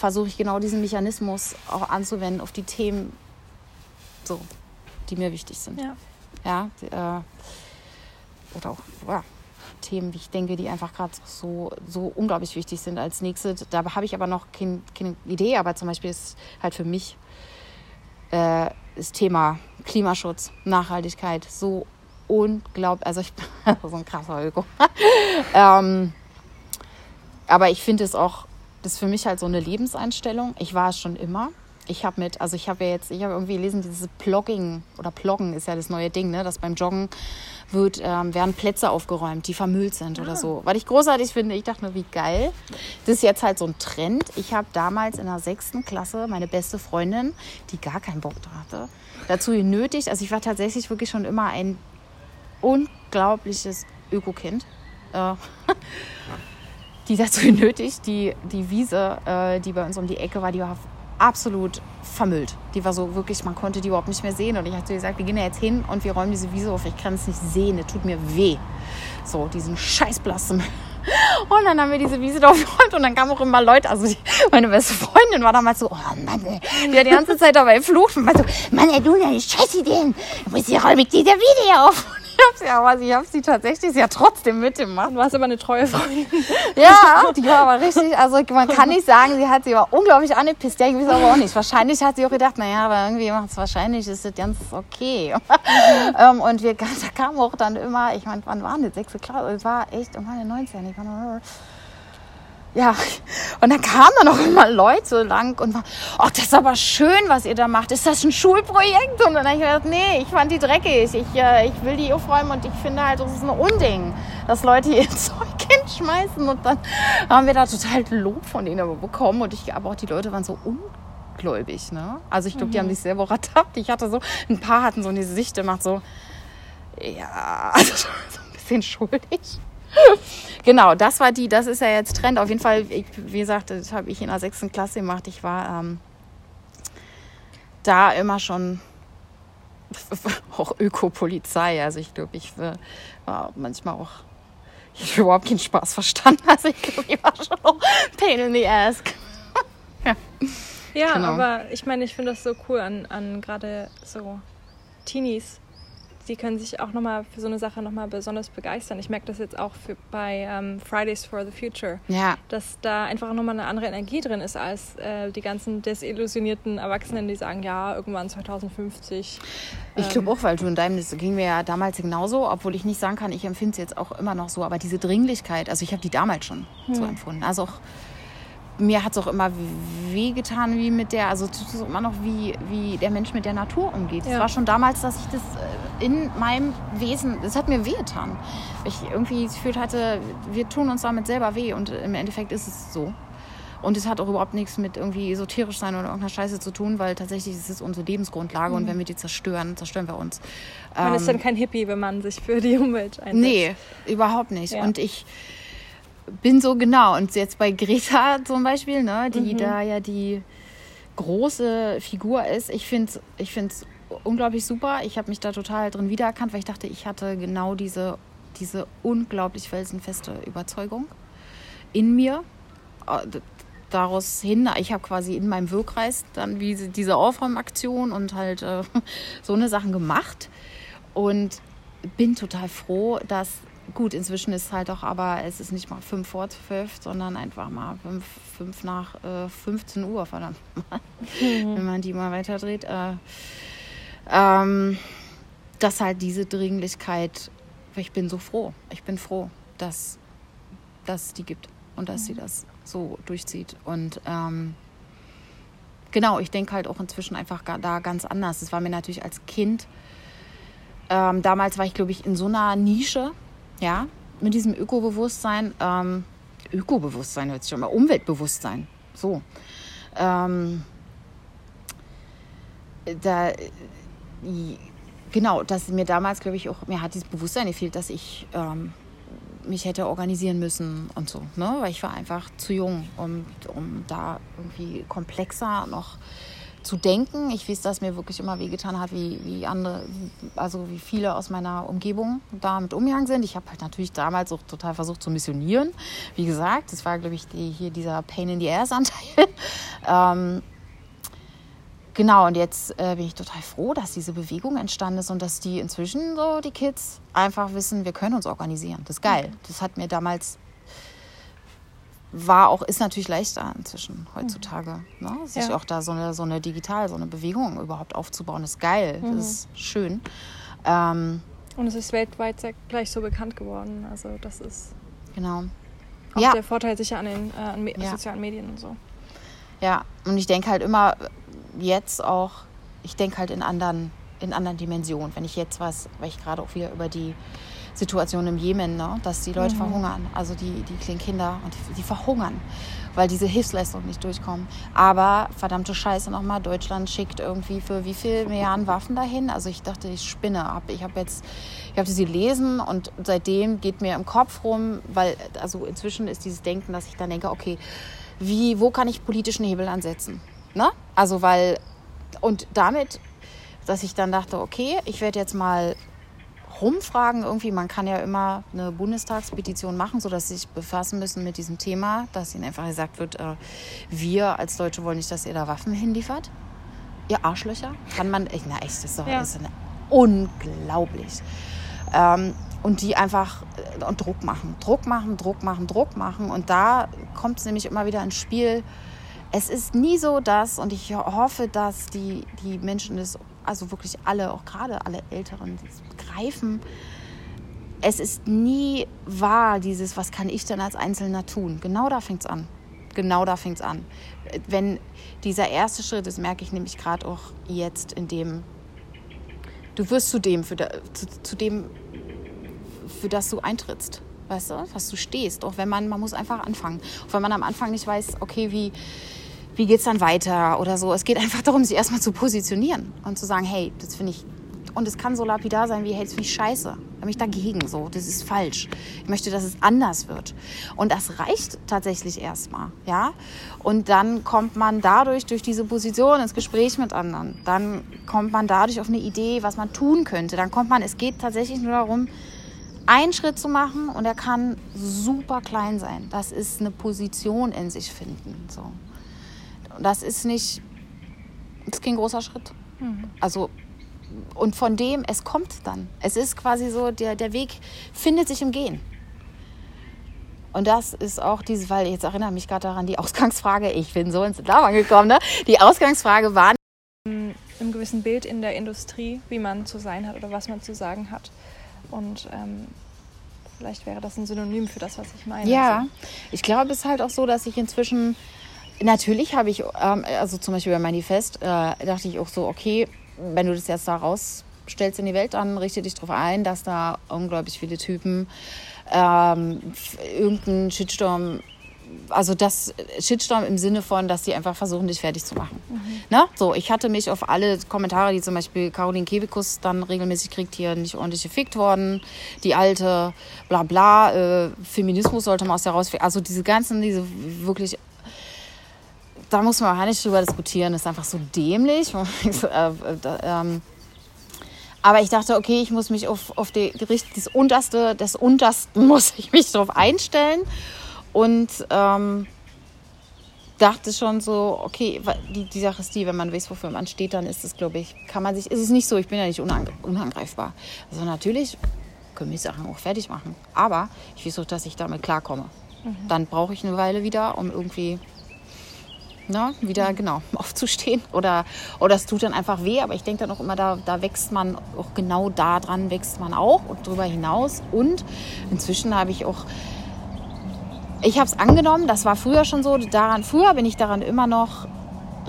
versuche ich genau diesen Mechanismus auch anzuwenden auf die Themen, so, die mir wichtig sind. Ja. ja äh, oder auch ja, Themen, wie ich denke, die einfach gerade so, so unglaublich wichtig sind. Als nächstes, da habe ich aber noch kein, keine Idee, aber zum Beispiel ist halt für mich äh, das Thema Klimaschutz, Nachhaltigkeit so unglaublich, also ich bin so ein krasser Öko. ähm, aber ich finde es auch das ist für mich halt so eine Lebenseinstellung. Ich war es schon immer. Ich habe mit, also ich habe ja jetzt, ich habe irgendwie gelesen, dieses Plogging oder Ploggen ist ja das neue Ding, ne? dass beim Joggen wird, ähm, werden Plätze aufgeräumt, die vermüllt sind ah. oder so. Was ich großartig finde, ich dachte mir, wie geil. Das ist jetzt halt so ein Trend. Ich habe damals in der sechsten Klasse meine beste Freundin, die gar keinen Bock da hatte, dazu genötigt. Also ich war tatsächlich wirklich schon immer ein unglaubliches Ökokind. Äh, die dazu genötigt, die, die Wiese, äh, die bei uns um die Ecke war, die war absolut vermüllt. Die war so wirklich, man konnte die überhaupt nicht mehr sehen. Und ich hatte gesagt, wir gehen da jetzt hin und wir räumen diese Wiese auf. Ich kann es nicht sehen, es tut mir weh. So, diesen Scheißblassen. Und dann haben wir diese Wiese aufgeräumt und dann kamen auch immer Leute, also die, meine beste Freundin war damals so, oh Mann, ey. die hat die ganze Zeit dabei flucht und war so, Mann, ey, du, deine Scheißideen, du musst hier räume ich diese Wiese auf. Ich hab's ja, aber ich hab sie tatsächlich ja trotzdem mitgemacht. Du warst aber eine treue Freundin. Ja, die war aber richtig, also man kann nicht sagen, sie hat sie war unglaublich angepisst. Ja, ich weiß aber auch nicht. Wahrscheinlich hat sie auch gedacht, naja, aber irgendwie macht es wahrscheinlich, ist das ganz okay. Mhm. und wir, da kam auch dann immer, ich meine, wann waren das? Sechste Klasse, es war echt, um meine 19, ich war noch, ja, und dann kamen dann auch immer Leute lang und waren, oh, das ist aber schön, was ihr da macht. Ist das ein Schulprojekt? Und dann habe ich gedacht, nee, ich fand die dreckig. Ich, äh, ich will die aufräumen und ich finde halt, das ist ein Unding, dass Leute ihr Zeug hinschmeißen. Und dann haben wir da total Lob von denen bekommen. Und ich, aber auch die Leute waren so ungläubig, ne? Also ich glaube, mhm. die haben mhm. sich selber ertappt. Ich hatte so, ein paar hatten so eine Sicht gemacht, so, ja, also so ein bisschen schuldig. genau, das war die, das ist ja jetzt Trend. Auf jeden Fall, ich, wie gesagt, das habe ich in der sechsten Klasse gemacht. Ich war ähm, da immer schon auch Ökopolizei. Also ich glaube, ich war manchmal auch, ich habe überhaupt keinen Spaß verstanden. Also ich glaube, ich war schon auch pain in the ass. ja, ja genau. aber ich meine, ich finde das so cool an, an gerade so Teenies, die können sich auch nochmal für so eine Sache nochmal besonders begeistern. Ich merke das jetzt auch für, bei ähm, Fridays for the Future, ja. dass da einfach nochmal eine andere Energie drin ist als äh, die ganzen desillusionierten Erwachsenen, die sagen, ja, irgendwann 2050. Ich ähm, glaube auch, weil du in deinem, das ging mir ja damals genauso, obwohl ich nicht sagen kann, ich empfinde es jetzt auch immer noch so, aber diese Dringlichkeit, also ich habe die damals schon hm. so empfunden. Also auch mir hat es auch immer wehgetan, wie mit der, also immer noch, wie, wie der Mensch mit der Natur umgeht. Es ja. war schon damals, dass ich das äh, in meinem Wesen, das hat mir wehgetan. Ich irgendwie das Gefühl hatte, wir tun uns damit selber weh und im Endeffekt ist es so. Und es hat auch überhaupt nichts mit irgendwie esoterisch sein oder irgendeiner Scheiße zu tun, weil tatsächlich ist es unsere Lebensgrundlage mhm. und wenn wir die zerstören, zerstören wir uns. Man ähm, ist dann kein Hippie, wenn man sich für die Umwelt einsetzt. Nee, überhaupt nicht. Ja. Und ich bin so genau. Und jetzt bei Greta zum Beispiel, ne, die mhm. da ja die große Figur ist, ich finde es ich find's unglaublich super. Ich habe mich da total drin wiedererkannt, weil ich dachte, ich hatte genau diese, diese unglaublich felsenfeste Überzeugung in mir. Äh, daraus hin, ich habe quasi in meinem Wirkkreis dann wie diese Aufräumaktion und halt äh, so eine Sachen gemacht und bin total froh, dass Gut, inzwischen ist halt auch, aber es ist nicht mal fünf vor zwölf, sondern einfach mal fünf, fünf nach äh, 15 Uhr, verdammt. Mhm. Wenn man die mal weiterdreht. Äh, ähm, dass halt diese Dringlichkeit, ich bin so froh. Ich bin froh, dass, dass es die gibt und dass mhm. sie das so durchzieht. Und ähm, genau, ich denke halt auch inzwischen einfach da ganz anders. Es war mir natürlich als Kind, ähm, damals war ich, glaube ich, in so einer Nische ja, mit diesem Ökobewusstsein, ähm, Ökobewusstsein hört sich schon mal, Umweltbewusstsein, so. Ähm, da, genau, dass mir damals, glaube ich, auch, mir hat dieses Bewusstsein gefehlt, dass ich ähm, mich hätte organisieren müssen und so, ne? weil ich war einfach zu jung, um, um da irgendwie komplexer noch zu denken. Ich weiß, dass mir wirklich immer wehgetan hat, wie, wie andere, also wie viele aus meiner Umgebung damit umgegangen sind. Ich habe halt natürlich damals auch total versucht zu missionieren. Wie gesagt, das war, glaube ich, die, hier dieser Pain in the Ass-Anteil. ähm, genau, und jetzt äh, bin ich total froh, dass diese Bewegung entstanden ist und dass die inzwischen so, die Kids, einfach wissen, wir können uns organisieren. Das ist geil. Das hat mir damals war auch, ist natürlich leichter inzwischen heutzutage. Mhm. Ne? Sich ja. auch da so eine, so eine digital, so eine Bewegung überhaupt aufzubauen, ist geil. Mhm. Das ist schön. Ähm, und es ist weltweit gleich so bekannt geworden. Also das ist genau. auch ja. der Vorteil sicher an den äh, an Me ja. sozialen Medien und so. Ja, und ich denke halt immer jetzt auch, ich denke halt in anderen, in anderen Dimensionen. Wenn ich jetzt was, weil ich gerade auch wieder über die Situation im Jemen, ne? dass die Leute mhm. verhungern, also die, die kleinen Kinder, und die, die, verhungern, weil diese Hilfsleistungen nicht durchkommen. Aber verdammte Scheiße nochmal, Deutschland schickt irgendwie für wie viel Milliarden Waffen dahin? Also ich dachte, ich spinne. Ich habe jetzt, ich habe sie lesen und seitdem geht mir im Kopf rum, weil also inzwischen ist dieses Denken, dass ich dann denke, okay, wie, wo kann ich politischen Hebel ansetzen? Ne? Also weil, und damit, dass ich dann dachte, okay, ich werde jetzt mal rumfragen irgendwie. Man kann ja immer eine Bundestagspetition machen, sodass sie sich befassen müssen mit diesem Thema, dass ihnen einfach gesagt wird, äh, wir als Deutsche wollen nicht, dass ihr da Waffen hinliefert. Ihr Arschlöcher. Kann man, echt, na echt, das ist doch Ja. ist eine, unglaublich. Ähm, und die einfach äh, und Druck machen, Druck machen, Druck machen, Druck machen. Und da kommt es nämlich immer wieder ins Spiel. Es ist nie so, dass, und ich hoffe, dass die, die Menschen das, also wirklich alle, auch gerade alle Älteren, begreifen. Es ist nie wahr, dieses, was kann ich denn als Einzelner tun? Genau da fängt es an. Genau da fängt es an. Wenn dieser erste Schritt, das merke ich nämlich gerade auch jetzt, in dem du wirst zu dem, für, zu, zu dem, für das du eintrittst. Weißt du, was du stehst. Auch wenn man, man muss einfach anfangen. Auch wenn man am Anfang nicht weiß, okay, wie, wie geht es dann weiter oder so. Es geht einfach darum, sich erstmal zu positionieren und zu sagen, hey, das finde ich. Und es kann so lapidar sein wie, hey, das finde ich scheiße. Da bin ich dagegen so. Das ist falsch. Ich möchte, dass es anders wird. Und das reicht tatsächlich erstmal. Ja? Und dann kommt man dadurch, durch diese Position, ins Gespräch mit anderen. Dann kommt man dadurch auf eine Idee, was man tun könnte. Dann kommt man, es geht tatsächlich nur darum, einen Schritt zu machen und er kann super klein sein. Das ist eine Position in sich finden. So. Und das ist nicht, das ist kein großer Schritt. Also, und von dem, es kommt dann. Es ist quasi so, der, der Weg findet sich im Gehen. Und das ist auch dieses, weil jetzt erinnere mich gerade daran, die Ausgangsfrage, ich bin so ins Labern gekommen, ne? Die Ausgangsfrage war, Im gewissen Bild in der Industrie, wie man zu sein hat oder was man zu sagen hat. Und ähm, vielleicht wäre das ein Synonym für das, was ich meine. Ja, Also, ich glaube, es ist halt auch so, dass ich inzwischen, natürlich habe ich, ähm, also zum Beispiel bei Manifest, äh, dachte ich auch so, okay, wenn du das jetzt da rausstellst in die Welt, dann richte dich darauf ein, dass da unglaublich viele Typen ähm, irgendeinen Shitstorm, also das Shitstorm im Sinne von, dass die einfach versuchen, dich fertig zu machen. Ne? So, ich hatte mich auf alle Kommentare, die zum Beispiel Caroline Kebekus dann regelmäßig kriegt, hier nicht ordentlich gefickt worden, die alte, bla bla, äh, Feminismus sollte man aus der raus, also diese ganzen, diese wirklich da muss man auch nicht drüber diskutieren, das ist einfach so dämlich. Äh, äh, ähm, aber ich dachte, okay, ich muss mich auf, auf die, das Unterste des Untersten muss ich mich darauf einstellen. Und ähm, dachte schon so, okay, die, die Sache ist die, wenn man weiß, wofür man steht, dann ist es, glaube ich, kann man sich, ist es nicht so, ich bin ja nicht unang unangreifbar. Also natürlich können wir Sachen auch fertig machen. Aber ich weiß auch, dass ich damit klarkomme. Dann brauche ich eine Weile wieder, um irgendwie ne, wieder genau aufzustehen. Oder, oder es tut dann einfach weh, aber ich denke dann auch immer, da, da wächst man auch genau da dran wächst man auch und darüber hinaus. Und inzwischen habe ich auch, ich habe es angenommen, das war früher schon so, daran, früher bin ich daran immer noch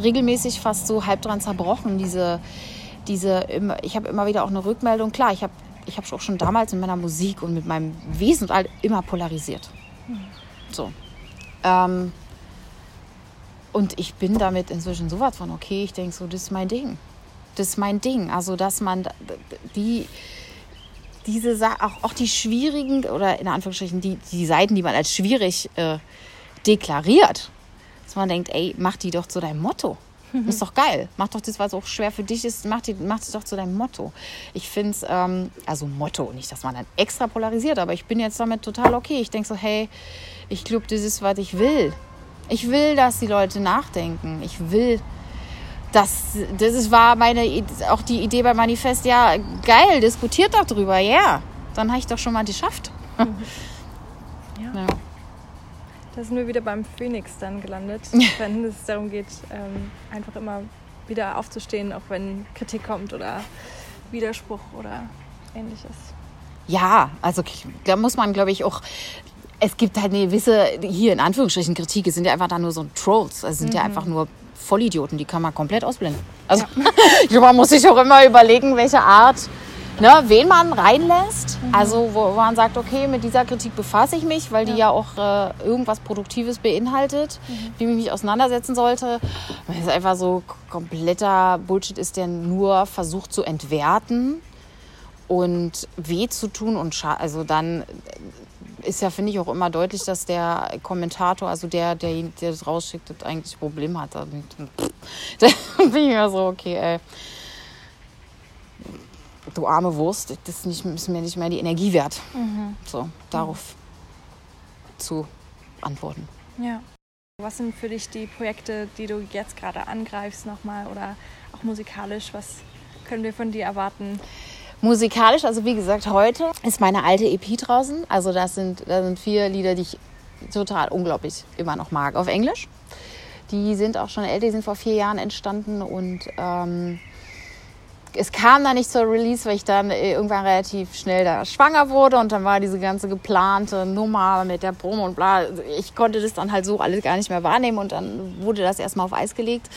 regelmäßig fast so halb dran zerbrochen. Diese, diese, ich habe immer wieder auch eine Rückmeldung. Klar, ich habe ich habe auch schon damals in meiner Musik und mit meinem Wesen und all immer polarisiert. So. Ähm, und ich bin damit inzwischen so weit von, okay, ich denke so, das ist mein Ding. Das ist mein Ding. Also, dass man die, diese Sa auch, auch die schwierigen oder in Anführungsstrichen die, die Seiten, die man als schwierig äh, deklariert, dass man denkt, ey, mach die doch zu deinem Motto. Das ist doch geil. Mach doch das, was auch schwer für dich ist, mach, die, mach das doch zu deinem Motto. Ich finde es, ähm, also Motto, nicht, dass man dann extra polarisiert, aber ich bin jetzt damit total okay. Ich denke so, hey, ich glaube, das ist, was ich will. Ich will, dass die Leute nachdenken. Ich will, dass, das ist, war meine, auch die Idee beim Manifest, ja, geil, diskutiert doch drüber, ja. Dann habe ich doch schon mal geschafft. Ja. Ja. Da sind wir wieder beim Phoenix dann gelandet, wenn es darum geht, ähm, einfach immer wieder aufzustehen, auch wenn Kritik kommt oder Widerspruch oder ähnliches. Ja, also da muss man, glaube ich, auch. Es gibt halt eine gewisse, hier in Anführungsstrichen Kritik, es sind ja einfach da nur so Trolls. Es sind ja einfach nur Vollidioten, die kann man komplett ausblenden. Also glaube, man muss sich auch immer überlegen, welche Art, ne, wen man reinlässt. Also wo, wo man sagt, okay, mit dieser Kritik befasse ich mich, weil die ja auch äh, irgendwas Produktives beinhaltet, wie ich mich auseinandersetzen sollte. Weil es einfach so kompletter Bullshit ist, der nur versucht zu entwerten und weh zu tun und scha also dann ist ja, finde ich, auch immer deutlich, dass der Kommentator, also der, der, der das rausschickt, das eigentlich ein Problem hat. Da bin ich mir so, okay, ey. Du arme Wurst, das ist, nicht, ist mir nicht mehr die Energie wert. Mhm. So, darauf mhm. zu antworten. Ja. Was sind für dich die Projekte, die du jetzt gerade angreifst nochmal oder auch musikalisch? Was können wir von dir erwarten? Musikalisch, also wie gesagt, heute ist meine alte EP draußen. Also das sind, das sind vier Lieder, die ich total unglaublich immer noch mag. Auf Englisch. Die sind auch schon älter, die sind vor vier Jahren entstanden und ähm, es kam dann nicht zur Release, weil ich dann irgendwann relativ schnell da schwanger wurde und dann war diese ganze geplante Nummer mit der Promo und bla. Ich konnte das dann halt so alles gar nicht mehr wahrnehmen und dann wurde das erstmal auf Eis gelegt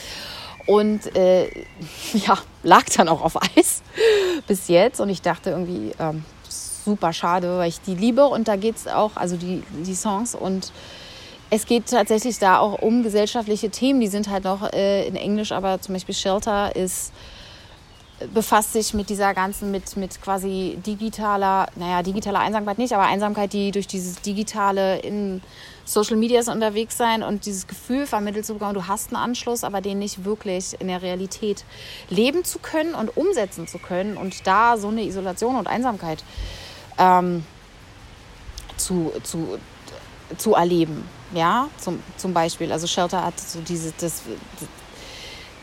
und äh, ja, lag dann auch auf Eis bis jetzt. Und ich dachte irgendwie, ähm, super schade, weil ich die liebe. Und da geht es auch, also die, die Songs. Und es geht tatsächlich da auch um gesellschaftliche Themen. Die sind halt noch äh, in Englisch, aber zum Beispiel Shelter ist befasst sich mit dieser ganzen, mit, mit quasi digitaler, naja, digitaler Einsamkeit nicht, aber Einsamkeit, die durch dieses digitale in Social Medias unterwegs sein und dieses Gefühl vermittelt zu bekommen, du hast einen Anschluss, aber den nicht wirklich in der Realität leben zu können und umsetzen zu können und da so eine Isolation und Einsamkeit ähm, zu, zu, zu erleben. Ja, zum, zum Beispiel. Also Shelter hat so diese, das,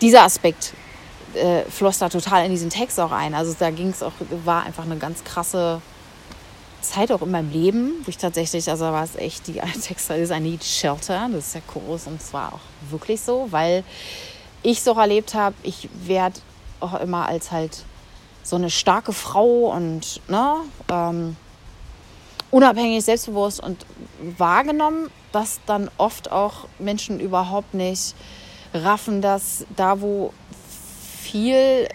dieser Aspekt äh, floss da total in diesen Text auch ein. Also da ging es auch, war einfach eine ganz krasse Zeit auch in meinem Leben, wo ich tatsächlich, also war es echt, die Texte ist I need shelter, das ist der Chorus und zwar auch wirklich so, weil ich so erlebt habe, ich werde auch immer als halt so eine starke Frau und ne, ähm, unabhängig, selbstbewusst und wahrgenommen, dass dann oft auch Menschen überhaupt nicht raffen, dass da, wo viel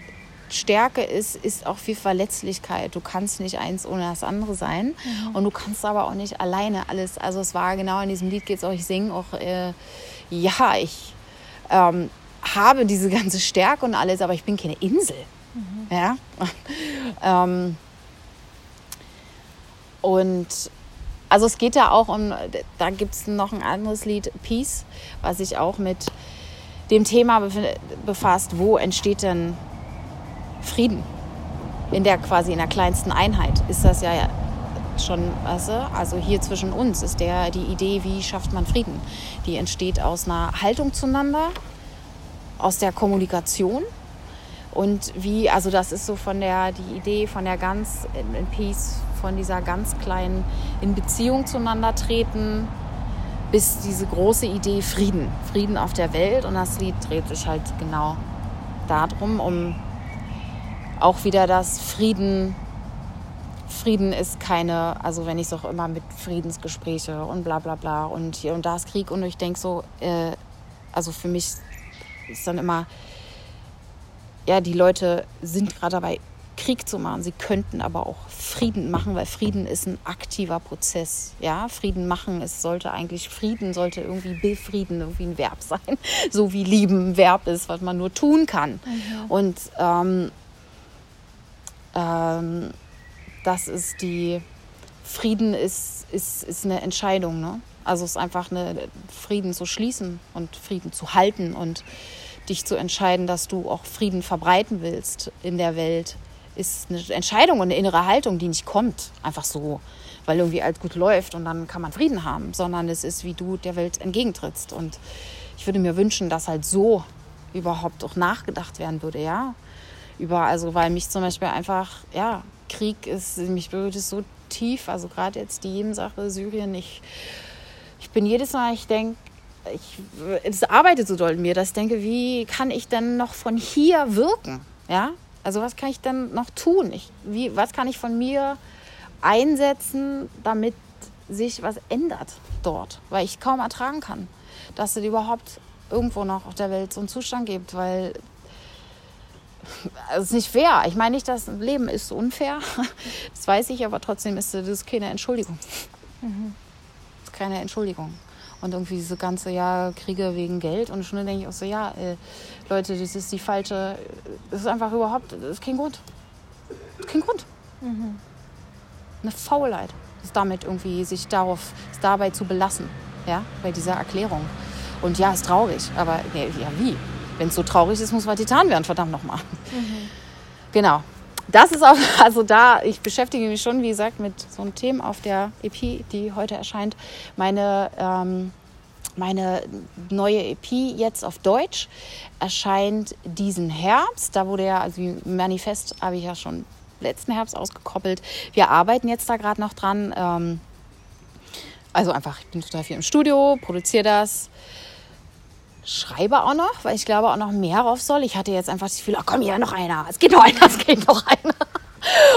Stärke ist, ist auch viel Verletzlichkeit. Du kannst nicht eins ohne das andere sein. Mhm. Und du kannst aber auch nicht alleine alles. Also es war genau in diesem Lied geht es auch, ich singe auch, äh, ja, ich ähm, habe diese ganze Stärke und alles, aber ich bin keine Insel. Mhm. Ja. ähm, und also es geht da auch um, da gibt es noch ein anderes Lied, Peace, was sich auch mit dem Thema befasst, wo entsteht denn Frieden? In der quasi in der kleinsten Einheit ist das ja schon, weißt du, also hier zwischen uns ist der die Idee, wie schafft man Frieden? Die entsteht aus einer Haltung zueinander, aus der Kommunikation und wie, also das ist so von der die Idee von der ganz in Peace, von dieser ganz kleinen in Beziehung zueinander treten, bis diese große Idee Frieden, Frieden auf der Welt. Und das Lied dreht sich halt genau darum, um auch wieder das Frieden. Frieden ist keine, also wenn ich es auch immer mit Friedensgespräche und bla bla bla und hier und da ist Krieg und ich denke so, äh, also für mich ist dann immer, ja, die Leute sind gerade dabei, Krieg zu machen. Sie könnten aber auch Frieden machen, weil Frieden ist ein aktiver Prozess. Ja, Frieden machen, es sollte eigentlich Frieden sollte irgendwie befrieden, irgendwie ein Verb sein, so wie lieben ein Verb ist, was man nur tun kann. Mhm. Und ähm, ähm, das ist die Frieden ist, ist, ist eine Entscheidung. Ne? Also es ist einfach eine Frieden zu schließen und Frieden zu halten und dich zu entscheiden, dass du auch Frieden verbreiten willst in der Welt ist eine Entscheidung und eine innere Haltung, die nicht kommt, einfach so, weil irgendwie alles gut läuft und dann kann man Frieden haben, sondern es ist, wie du der Welt entgegentrittst. Und ich würde mir wünschen, dass halt so überhaupt auch nachgedacht werden würde, ja. Über, also weil mich zum Beispiel einfach, ja, Krieg ist, mich berührt es so tief, also gerade jetzt die Jemen-Sache, Syrien, ich, ich bin jedes Mal, ich denke, ich, es arbeitet so doll in mir, dass ich denke, wie kann ich denn noch von hier wirken? Ja, also was kann ich denn noch tun? Ich, wie, was kann ich von mir einsetzen, damit sich was ändert dort? Weil ich kaum ertragen kann, dass es überhaupt irgendwo noch auf der Welt so einen Zustand gibt, weil es ist nicht fair. Ich meine nicht, das Leben ist unfair. Das weiß ich, aber trotzdem ist das keine Entschuldigung. Mhm. Das ist keine Entschuldigung und irgendwie diese ganze Jahr Kriege wegen Geld und schon denke ich auch so, ja, äh, Leute, das ist die falsche, das ist einfach überhaupt, das ist kein Grund. Ist kein Grund. Mhm. Eine Faulheit. es damit irgendwie sich darauf, es dabei zu belassen, ja, bei dieser Erklärung. Und ja, ist traurig, aber ja, wie? Wenn es so traurig ist, muss man Titan werden, verdammt nochmal. Mhm. Genau. Das ist auch, also da, ich beschäftige mich schon, wie gesagt, mit so einem Thema auf der EP, die heute erscheint. Meine, ähm, meine neue EP jetzt auf Deutsch erscheint diesen Herbst. Da wurde ja, also Manifest habe ich ja schon letzten Herbst ausgekoppelt. Wir arbeiten jetzt da gerade noch dran. Ähm, also einfach, ich bin total viel im Studio, produziere das, schreibe auch noch, weil ich glaube auch noch mehr rauf soll. Ich hatte jetzt einfach das Gefühl, ach komm, hier noch einer, es geht noch einer, es geht noch einer.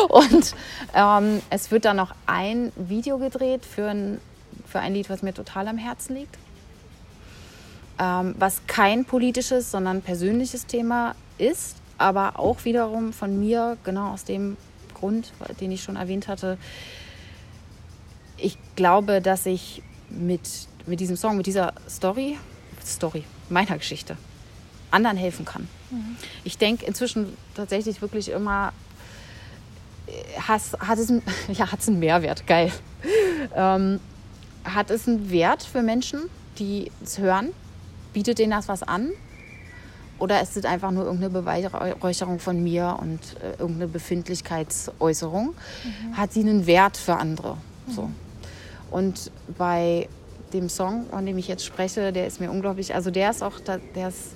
Und ähm, es wird dann noch ein Video gedreht für ein, für ein Lied, was mir total am Herzen liegt. Ähm, was kein politisches, sondern persönliches Thema ist, aber auch wiederum von mir, genau aus dem Grund, den ich schon erwähnt hatte. Ich glaube, dass ich mit, mit diesem Song, mit dieser Story, Story, meiner Geschichte anderen helfen kann. Mhm. Ich denke inzwischen tatsächlich wirklich immer, has, hat, es, ja, hat es einen Mehrwert, geil. Ähm, hat es einen Wert für Menschen, die es hören? Bietet denen das was an? Oder ist es einfach nur irgendeine Beweihräucherung von mir und äh, irgendeine Befindlichkeitsäußerung? Mhm. Hat sie einen Wert für andere? Mhm. So. Und bei dem Song, von dem ich jetzt spreche, der ist mir unglaublich, also der ist auch, der ist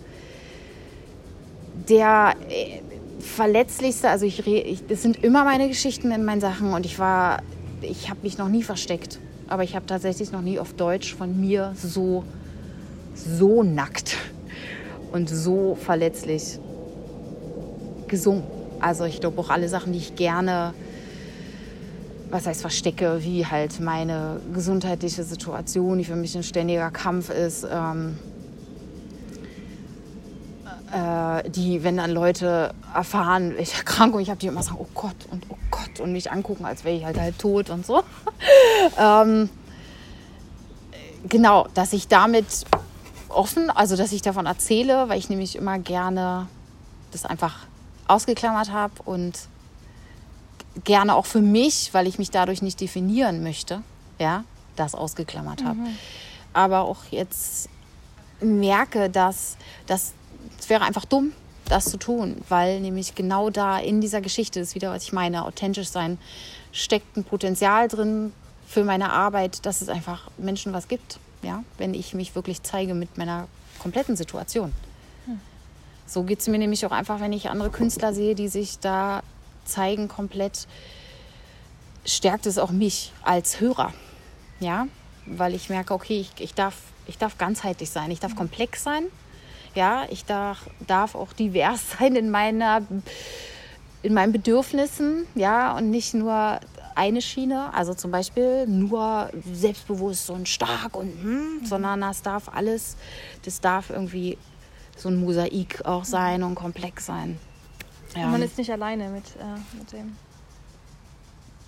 der äh, verletzlichste, also ich, ich, das sind immer meine Geschichten in meinen Sachen und ich war, ich habe mich noch nie versteckt, aber ich habe tatsächlich noch nie auf Deutsch von mir so, so nackt und so verletzlich gesungen. Also ich glaube auch alle Sachen, die ich gerne was heißt verstecke, wie halt meine gesundheitliche Situation, die für mich ein ständiger Kampf ist. Ähm, äh, die, wenn dann Leute erfahren, ich Erkrankung, ich habe die immer sagen, oh Gott und oh Gott und mich angucken, als wäre ich halt halt tot und so. ähm, genau, dass ich damit offen, also dass ich davon erzähle, weil ich nämlich immer gerne das einfach ausgeklammert habe und gerne auch für mich, weil ich mich dadurch nicht definieren möchte, ja, das ausgeklammert habe. Mhm. Aber auch jetzt merke, dass das wäre einfach dumm, das zu tun, weil nämlich genau da in dieser Geschichte ist wieder, was ich meine, authentisch sein, steckt ein Potenzial drin für meine Arbeit, dass es einfach Menschen was gibt, ja, wenn ich mich wirklich zeige mit meiner kompletten Situation. Hm. So geht es mir nämlich auch einfach, wenn ich andere Künstler sehe, die sich da zeigen komplett, stärkt es auch mich als Hörer. Ja, weil ich merke, okay, ich, ich, darf, ich darf ganzheitlich sein, ich darf mhm. komplex sein. Ja, ich darf, darf auch divers sein in meiner in meinen Bedürfnissen, ja, und nicht nur eine Schiene, also zum Beispiel nur selbstbewusst und stark und hm, mhm. sondern das darf alles, das darf irgendwie so ein Mosaik auch sein und komplex sein. Ja. Man ist nicht alleine mit, äh, mit dem.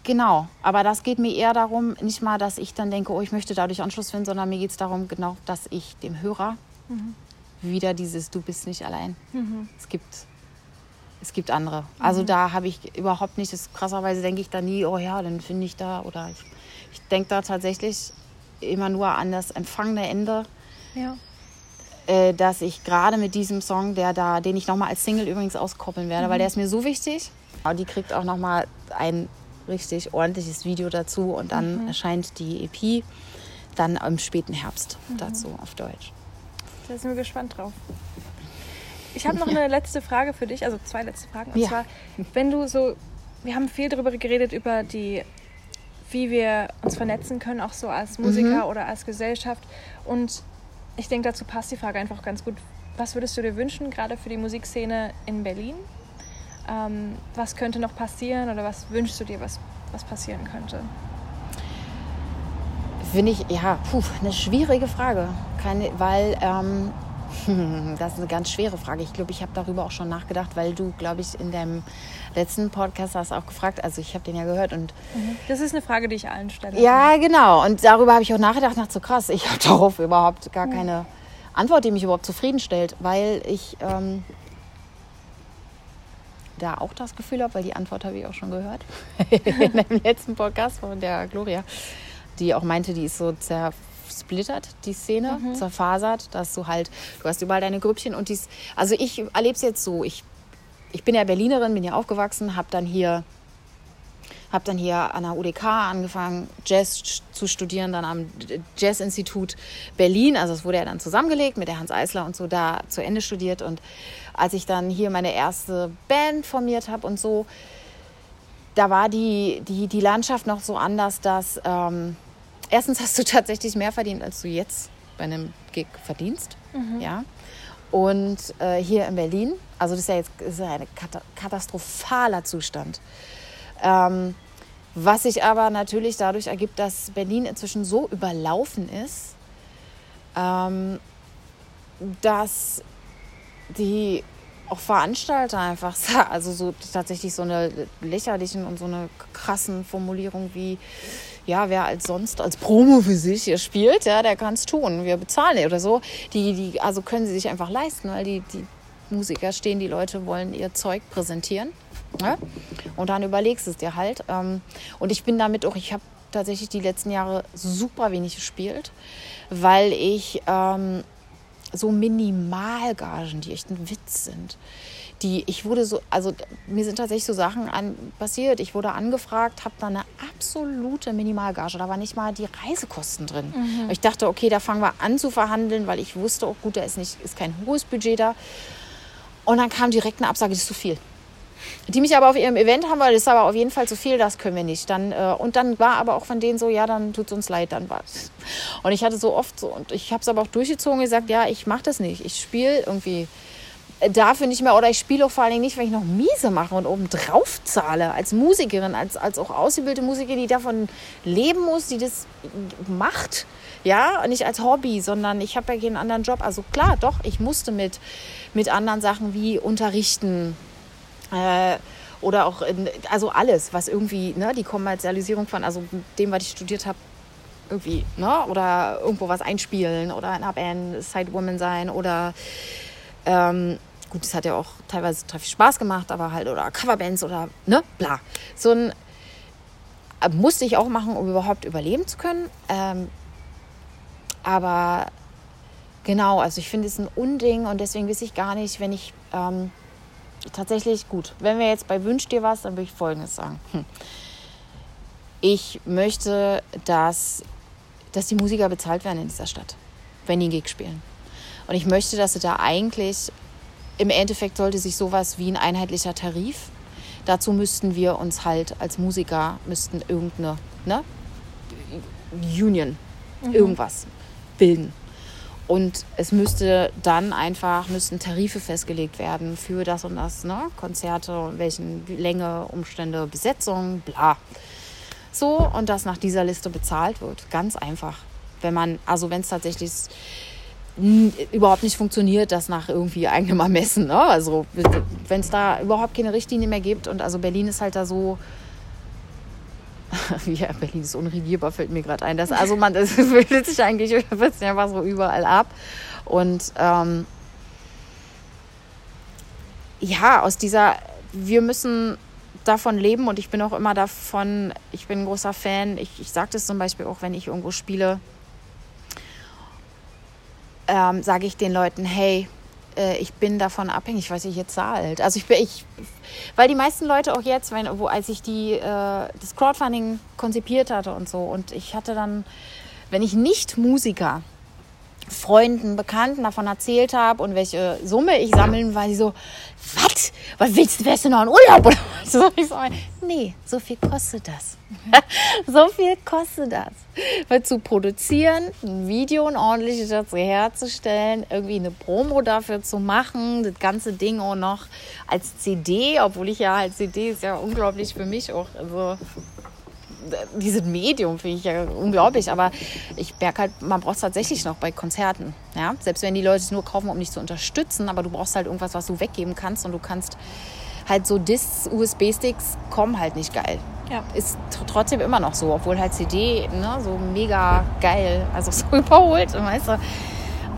Genau, aber das geht mir eher darum, nicht mal, dass ich dann denke, oh, ich möchte dadurch Anschluss finden, sondern mir geht es darum, genau, dass ich dem Hörer mhm. wieder dieses Du bist nicht allein. Mhm. Es gibt es gibt andere. Also mhm. da habe ich überhaupt nicht, das krasserweise denke ich da nie, oh ja, dann finde ich da oder ich, ich denke da tatsächlich immer nur an das empfangene Ende. Ja. Äh, dass ich gerade mit diesem Song, der da, den ich nochmal als Single übrigens auskoppeln werde, mhm. weil der ist mir so wichtig. Die kriegt auch nochmal ein richtig ordentliches Video dazu und dann mhm. erscheint die EP dann im späten Herbst mhm. dazu auf Deutsch. Da sind wir gespannt drauf. Ich habe noch ja. eine letzte Frage für dich, also zwei letzte Fragen. Und ja. zwar, wenn du so, wir haben viel darüber geredet, über die, wie wir uns vernetzen können, auch so als Musiker mhm. oder als Gesellschaft. Und ich denke, dazu passt die Frage einfach ganz gut. Was würdest du dir wünschen, gerade für die Musikszene in Berlin? Ähm, was könnte noch passieren oder was wünschst du dir, was, was passieren könnte? Finde ich, ja, puh, eine schwierige Frage. Keine, weil ähm, das ist eine ganz schwere Frage. Ich glaube, ich habe darüber auch schon nachgedacht, weil du, glaube ich, in deinem letzten Podcast hast auch gefragt. Also ich habe den ja gehört und mhm. das ist eine Frage, die ich allen stelle. Ja, genau. Und darüber habe ich auch nachgedacht. Nach so krass. Ich habe darauf überhaupt gar keine Antwort, die mich überhaupt zufriedenstellt, weil ich ähm, da auch das Gefühl habe, weil die Antwort habe ich auch schon gehört in dem letzten Podcast von der Gloria, die auch meinte, die ist so zersplittert, die Szene, mhm. zerfasert, dass du halt, du hast überall deine Grüppchen und dies, also ich erlebe es jetzt so, ich, ich bin ja Berlinerin, bin ja aufgewachsen, habe dann hier habe dann hier an der UDK angefangen, Jazz zu studieren, dann am Jazzinstitut Berlin. Also es wurde ja dann zusammengelegt mit der Hans Eisler und so da zu Ende studiert. Und als ich dann hier meine erste Band formiert habe und so, da war die, die, die Landschaft noch so anders, dass ähm, erstens hast du tatsächlich mehr verdient, als du jetzt bei einem Gig verdienst. Mhm. Ja. Und äh, hier in Berlin, also das ist ja jetzt ist ja ein katastrophaler Zustand. Ähm, was sich aber natürlich dadurch ergibt, dass Berlin inzwischen so überlaufen ist, ähm, dass die auch Veranstalter einfach, also so tatsächlich so eine lächerlichen und so eine krassen Formulierung wie, ja, wer als sonst als Promo für sich hier spielt, ja, der kann es tun. Wir bezahlen oder so. Die, die, also können sie sich einfach leisten, weil die, die Musiker stehen, die Leute wollen ihr Zeug präsentieren. Ja? Und dann überlegst du es dir halt. Ähm, und ich bin damit auch, ich habe tatsächlich die letzten Jahre super wenig gespielt, weil ich ähm, so Minimalgagen, die echt ein Witz sind. Die, ich wurde so, also mir sind tatsächlich so Sachen an, passiert. Ich wurde angefragt, habe da eine absolute Minimalgage. Da war nicht mal die Reisekosten drin. Mhm. Ich dachte, okay, da fangen wir an zu verhandeln, weil ich wusste auch gut, da ist, nicht, ist kein hohes Budget da. Und dann kam direkt eine Absage, das ist zu viel die mich aber auf ihrem Event haben, weil das ist aber auf jeden Fall zu viel, das können wir nicht. Dann, äh, und dann war aber auch von denen so, ja, dann tut es uns leid, dann was. Und ich hatte so oft so, und ich habe es aber auch durchgezogen gesagt, ja, ich mache das nicht. Ich spiele irgendwie dafür nicht mehr oder ich spiele auch vor allen Dingen nicht, wenn ich noch miese mache und oben drauf zahle als Musikerin, als, als auch ausgebildete Musikerin, die davon leben muss, die das macht. Ja, nicht als Hobby, sondern ich habe ja keinen anderen Job. Also klar, doch, ich musste mit, mit anderen Sachen wie unterrichten, äh, oder auch, in, also alles, was irgendwie, ne, die Kommerzialisierung von, also dem, was ich studiert habe, irgendwie, ne, oder irgendwo was einspielen oder in einer Band Sidewoman sein oder, ähm, gut, das hat ja auch teilweise total viel Spaß gemacht, aber halt, oder Coverbands oder, ne, bla. So ein, äh, musste ich auch machen, um überhaupt überleben zu können. Ähm, aber genau, also ich finde es ein Unding und deswegen weiß ich gar nicht, wenn ich ähm, tatsächlich gut. Wenn wir jetzt bei Wünsch dir was, dann würde ich Folgendes sagen. Hm. Ich möchte, dass, dass die Musiker bezahlt werden in dieser Stadt, wenn die einen Gig spielen. Und ich möchte, dass sie da eigentlich, im Endeffekt sollte sich sowas wie ein einheitlicher Tarif, dazu müssten wir uns halt als Musiker, müssten irgendeine ne, Union, mhm. irgendwas bilden. Und es müsste dann einfach, müssten Tarife festgelegt werden für das und das, ne? Konzerte, welchen Länge, Umstände, Besetzung, bla. So, und das nach dieser Liste bezahlt wird. Ganz einfach. Wenn man, also wenn es tatsächlich überhaupt nicht funktioniert, das nach irgendwie eigenem Ermessen. Ne? Also wenn es da überhaupt keine Richtlinie mehr gibt und also Berlin ist halt da so ja, Berlin ist unregierbar, fällt mir gerade ein. Das, also man, das bildet sich eigentlich wird's einfach so überall ab. Und ähm, ja, aus dieser, wir müssen davon leben und ich bin auch immer davon, ich bin ein großer Fan. Ich, ich sage das zum Beispiel auch, wenn ich irgendwo spiele, ähm, sage ich den Leuten, hey, äh, ich bin davon abhängig, was ich jetzt zahlt. Also ich bin, ich, weil die meisten Leute auch jetzt, wenn, wo, als ich die, äh, das Crowdfunding konzipiert hatte und so, und ich hatte dann, wenn ich nicht Musiker Freunden, Bekannten davon erzählt habe und welche Summe ich sammeln, weil sie so, was? Was willst du, wärst du noch in Urlaub? Oder so, ich so, nee, so viel kostet das. so viel kostet das. Weil zu produzieren, ein Video, ein ordentliches dazu herzustellen, irgendwie eine Promo dafür zu machen, das ganze Ding auch noch als CD, obwohl ich ja als CD ist ja unglaublich für mich auch, also dieses Medium finde ich ja unglaublich, aber ich merke halt, man braucht es tatsächlich noch bei Konzerten. Ja? Selbst wenn die Leute es nur kaufen, um dich zu unterstützen, aber du brauchst halt irgendwas, was du weggeben kannst und du kannst halt so Discs, USB-Sticks kommen halt nicht geil. Ja. Ist trotzdem immer noch so, obwohl halt CD ne, so mega geil, also so überholt, weißt du.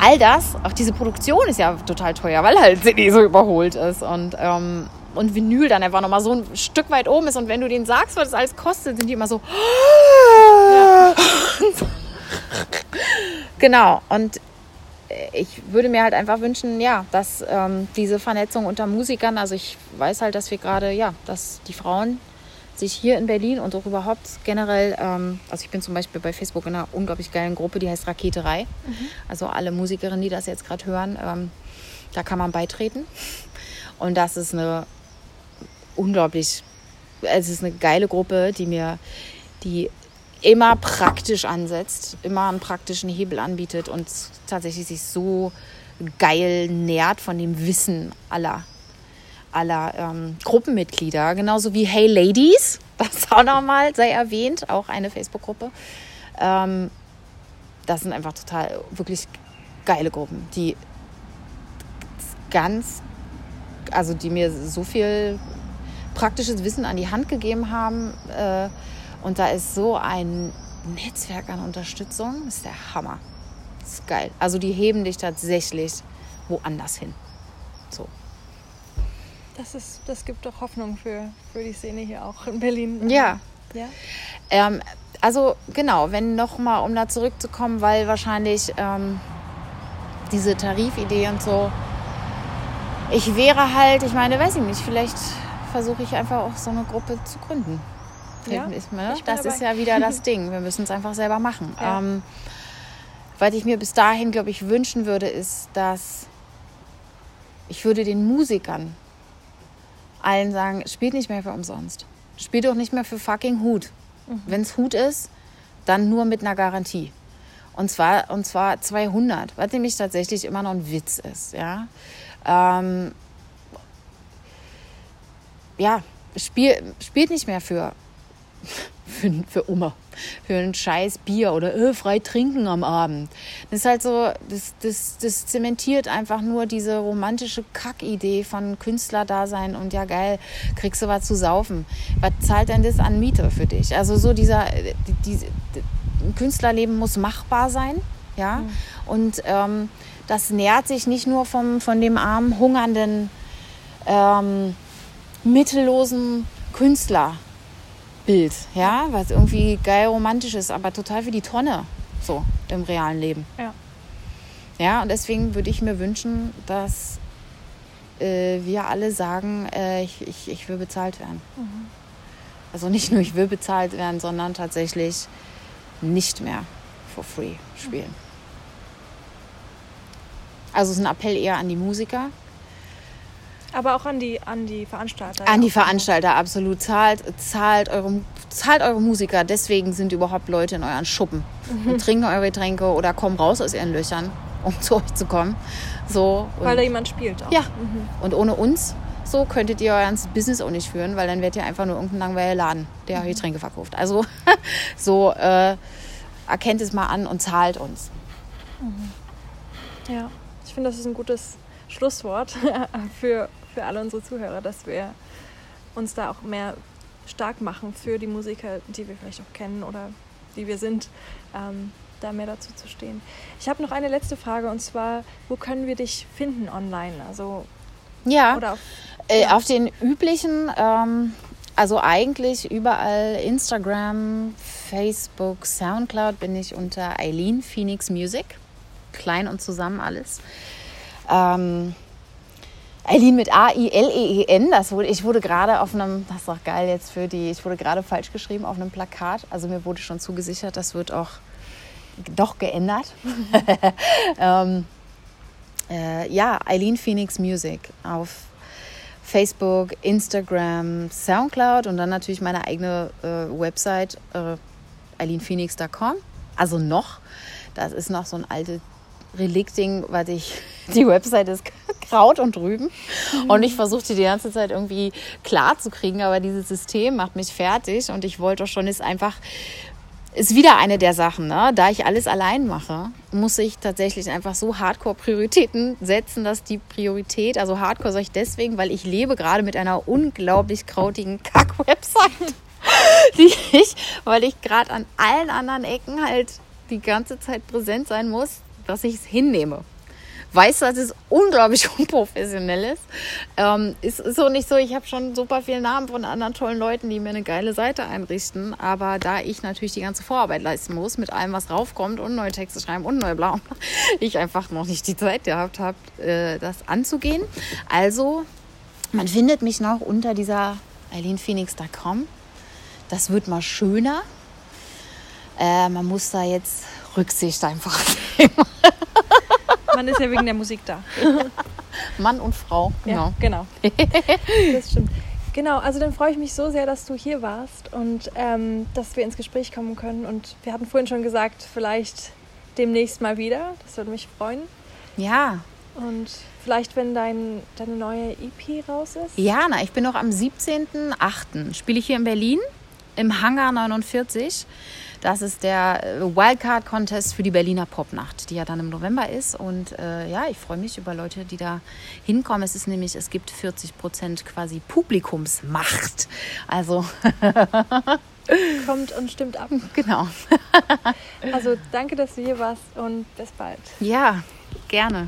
All das, auch diese Produktion ist ja total teuer, weil halt CD so überholt ist. Und ähm, und Vinyl dann einfach nochmal so ein Stück weit oben ist. Und wenn du denen sagst, was das alles kostet, sind die immer so. Ja. genau. Und ich würde mir halt einfach wünschen, ja, dass ähm, diese Vernetzung unter Musikern, also ich weiß halt, dass wir gerade, ja, dass die Frauen sich hier in Berlin und auch überhaupt generell, ähm, also ich bin zum Beispiel bei Facebook in einer unglaublich geilen Gruppe, die heißt Raketerei. Mhm. Also alle Musikerinnen, die das jetzt gerade hören, ähm, da kann man beitreten. Und das ist eine unglaublich, es ist eine geile Gruppe, die mir, die immer praktisch ansetzt, immer einen praktischen Hebel anbietet und tatsächlich sich so geil nährt von dem Wissen aller, aller ähm, Gruppenmitglieder. Genauso wie Hey Ladies, das auch nochmal sei erwähnt, auch eine Facebook-Gruppe. Ähm, das sind einfach total, wirklich geile Gruppen, die ganz, also die mir so viel praktisches Wissen an die Hand gegeben haben. Äh, und da ist so ein Netzwerk an Unterstützung, das ist der Hammer. Das ist geil. Also die heben dich tatsächlich woanders hin. So. Das, ist, das gibt doch Hoffnung für, für die Szene hier auch in Berlin. Ja. ja? Ähm, also genau, wenn nochmal, um da zurückzukommen, weil wahrscheinlich ähm, diese Tarifidee und so, ich wäre halt, ich meine, weiß ich nicht, vielleicht versuche ich einfach auch so eine Gruppe zu gründen. Ja, ist, ne? Das dabei. ist ja wieder das Ding. Wir müssen es einfach selber machen. Ja. Ähm, was ich mir bis dahin, glaube ich, wünschen würde, ist, dass ich würde den Musikern allen sagen, spielt nicht mehr für umsonst. Spielt doch nicht mehr für fucking Hut. Mhm. Wenn es Hut ist, dann nur mit einer Garantie. Und zwar, und zwar 200, was nämlich tatsächlich immer noch ein Witz ist. Ja, ähm, ja spiel, spielt nicht mehr für für, für Oma, für ein scheiß Bier oder äh, frei trinken am Abend. Das ist halt so, das, das, das zementiert einfach nur diese romantische Kackidee von Künstlerdasein und ja geil, kriegst du was zu saufen. Was zahlt denn das an Miete für dich? Also so dieser, die, die, ein Künstlerleben muss machbar sein, ja, mhm. und ähm, das nährt sich nicht nur vom, von dem armen, hungernden, ähm, mittellosen Künstler, Bild, ja, was irgendwie geil romantisch ist, aber total für die Tonne, so im realen Leben. Ja. Ja, und deswegen würde ich mir wünschen, dass äh, wir alle sagen, äh, ich, ich, ich will bezahlt werden. Mhm. Also nicht nur ich will bezahlt werden, sondern tatsächlich nicht mehr for free spielen. Mhm. Also es ist ein Appell eher an die Musiker, aber auch an die, an die Veranstalter. An die Veranstalter, absolut. Zahlt, zahlt, eure, zahlt eure Musiker. Deswegen sind überhaupt Leute in euren Schuppen mhm. und trinken eure Getränke oder kommen raus aus ihren Löchern, um zu euch zu kommen. So, weil da jemand spielt auch. Ja. Mhm. Und ohne uns so könntet ihr euer ganzes Business auch nicht führen, weil dann werdet ihr einfach nur irgendein langweiliger Laden, der mhm. Getränke verkauft. Also so äh, erkennt es mal an und zahlt uns. Mhm. Ja, ich finde, das ist ein gutes Schlusswort für, für alle unsere Zuhörer, dass wir uns da auch mehr stark machen für die Musiker, die wir vielleicht auch kennen oder die wir sind, ähm, da mehr dazu zu stehen. Ich habe noch eine letzte Frage und zwar, wo können wir dich finden online? Also ja, auf, äh, auf, den üblichen, ähm, also eigentlich überall Instagram, Facebook, Soundcloud bin ich unter Eileen Phoenix Music, klein und zusammen alles. Ähm, Eileen mit A-I-L-E-E-N. Wurde, ich wurde gerade auf einem, das ist doch geil jetzt für die, ich wurde gerade falsch geschrieben auf einem Plakat. Also mir wurde schon zugesichert, das wird auch doch geändert. ähm, äh, ja, Eileen Phoenix Music auf Facebook, Instagram, Soundcloud und dann natürlich meine eigene äh, Website äh, eileenphoenix.com. Also noch, das ist noch so ein altes Relikting, weil ich, die Website ist Kraut und Rüben. Mhm. Und ich versuchte die ganze Zeit irgendwie klar zu kriegen, aber dieses System macht mich fertig und ich wollte schon, ist einfach, ist wieder eine der Sachen, ne? da ich alles allein mache, muss ich tatsächlich einfach so Hardcore-Prioritäten setzen, dass die Priorität, also Hardcore sage ich deswegen, weil ich lebe gerade mit einer unglaublich krautigen Kack-Website, die ich, weil ich gerade an allen anderen Ecken halt die ganze Zeit präsent sein muss, dass ich es hinnehme. weiß, dass es unglaublich unprofessionell ist. Ähm, ist, so nicht so, ich habe schon super viele Namen von anderen tollen Leuten, die mir eine geile Seite einrichten. Aber da ich natürlich die ganze Vorarbeit leisten muss, mit allem, was raufkommt und neue Texte schreiben und neue Blau, ich einfach noch nicht die Zeit gehabt habe, äh, das anzugehen. Also, man findet mich noch unter dieser eilenphoenix.com. Das wird mal schöner. Äh, man muss da jetzt Rücksicht einfach nehmen. Man ist ja wegen der Musik da. Mann und Frau, ja, genau. das stimmt. Genau, also dann freue ich mich so sehr, dass du hier warst und ähm, dass wir ins Gespräch kommen können. Und wir hatten vorhin schon gesagt, vielleicht demnächst mal wieder. Das würde mich freuen. Ja. Und vielleicht, wenn dein, deine neue EP raus ist? Ja, na, ich bin noch am 17.08. spiele ich hier in Berlin im Hangar 49. Das ist der äh, Wildcard Contest für die Berliner Popnacht, die ja dann im November ist. Und äh, ja, ich freue mich über Leute, die da hinkommen. Es ist nämlich, es gibt 40 Prozent quasi Publikumsmacht. Also. Kommt und stimmt ab. Genau. also danke, dass du hier warst und bis bald. Ja, gerne.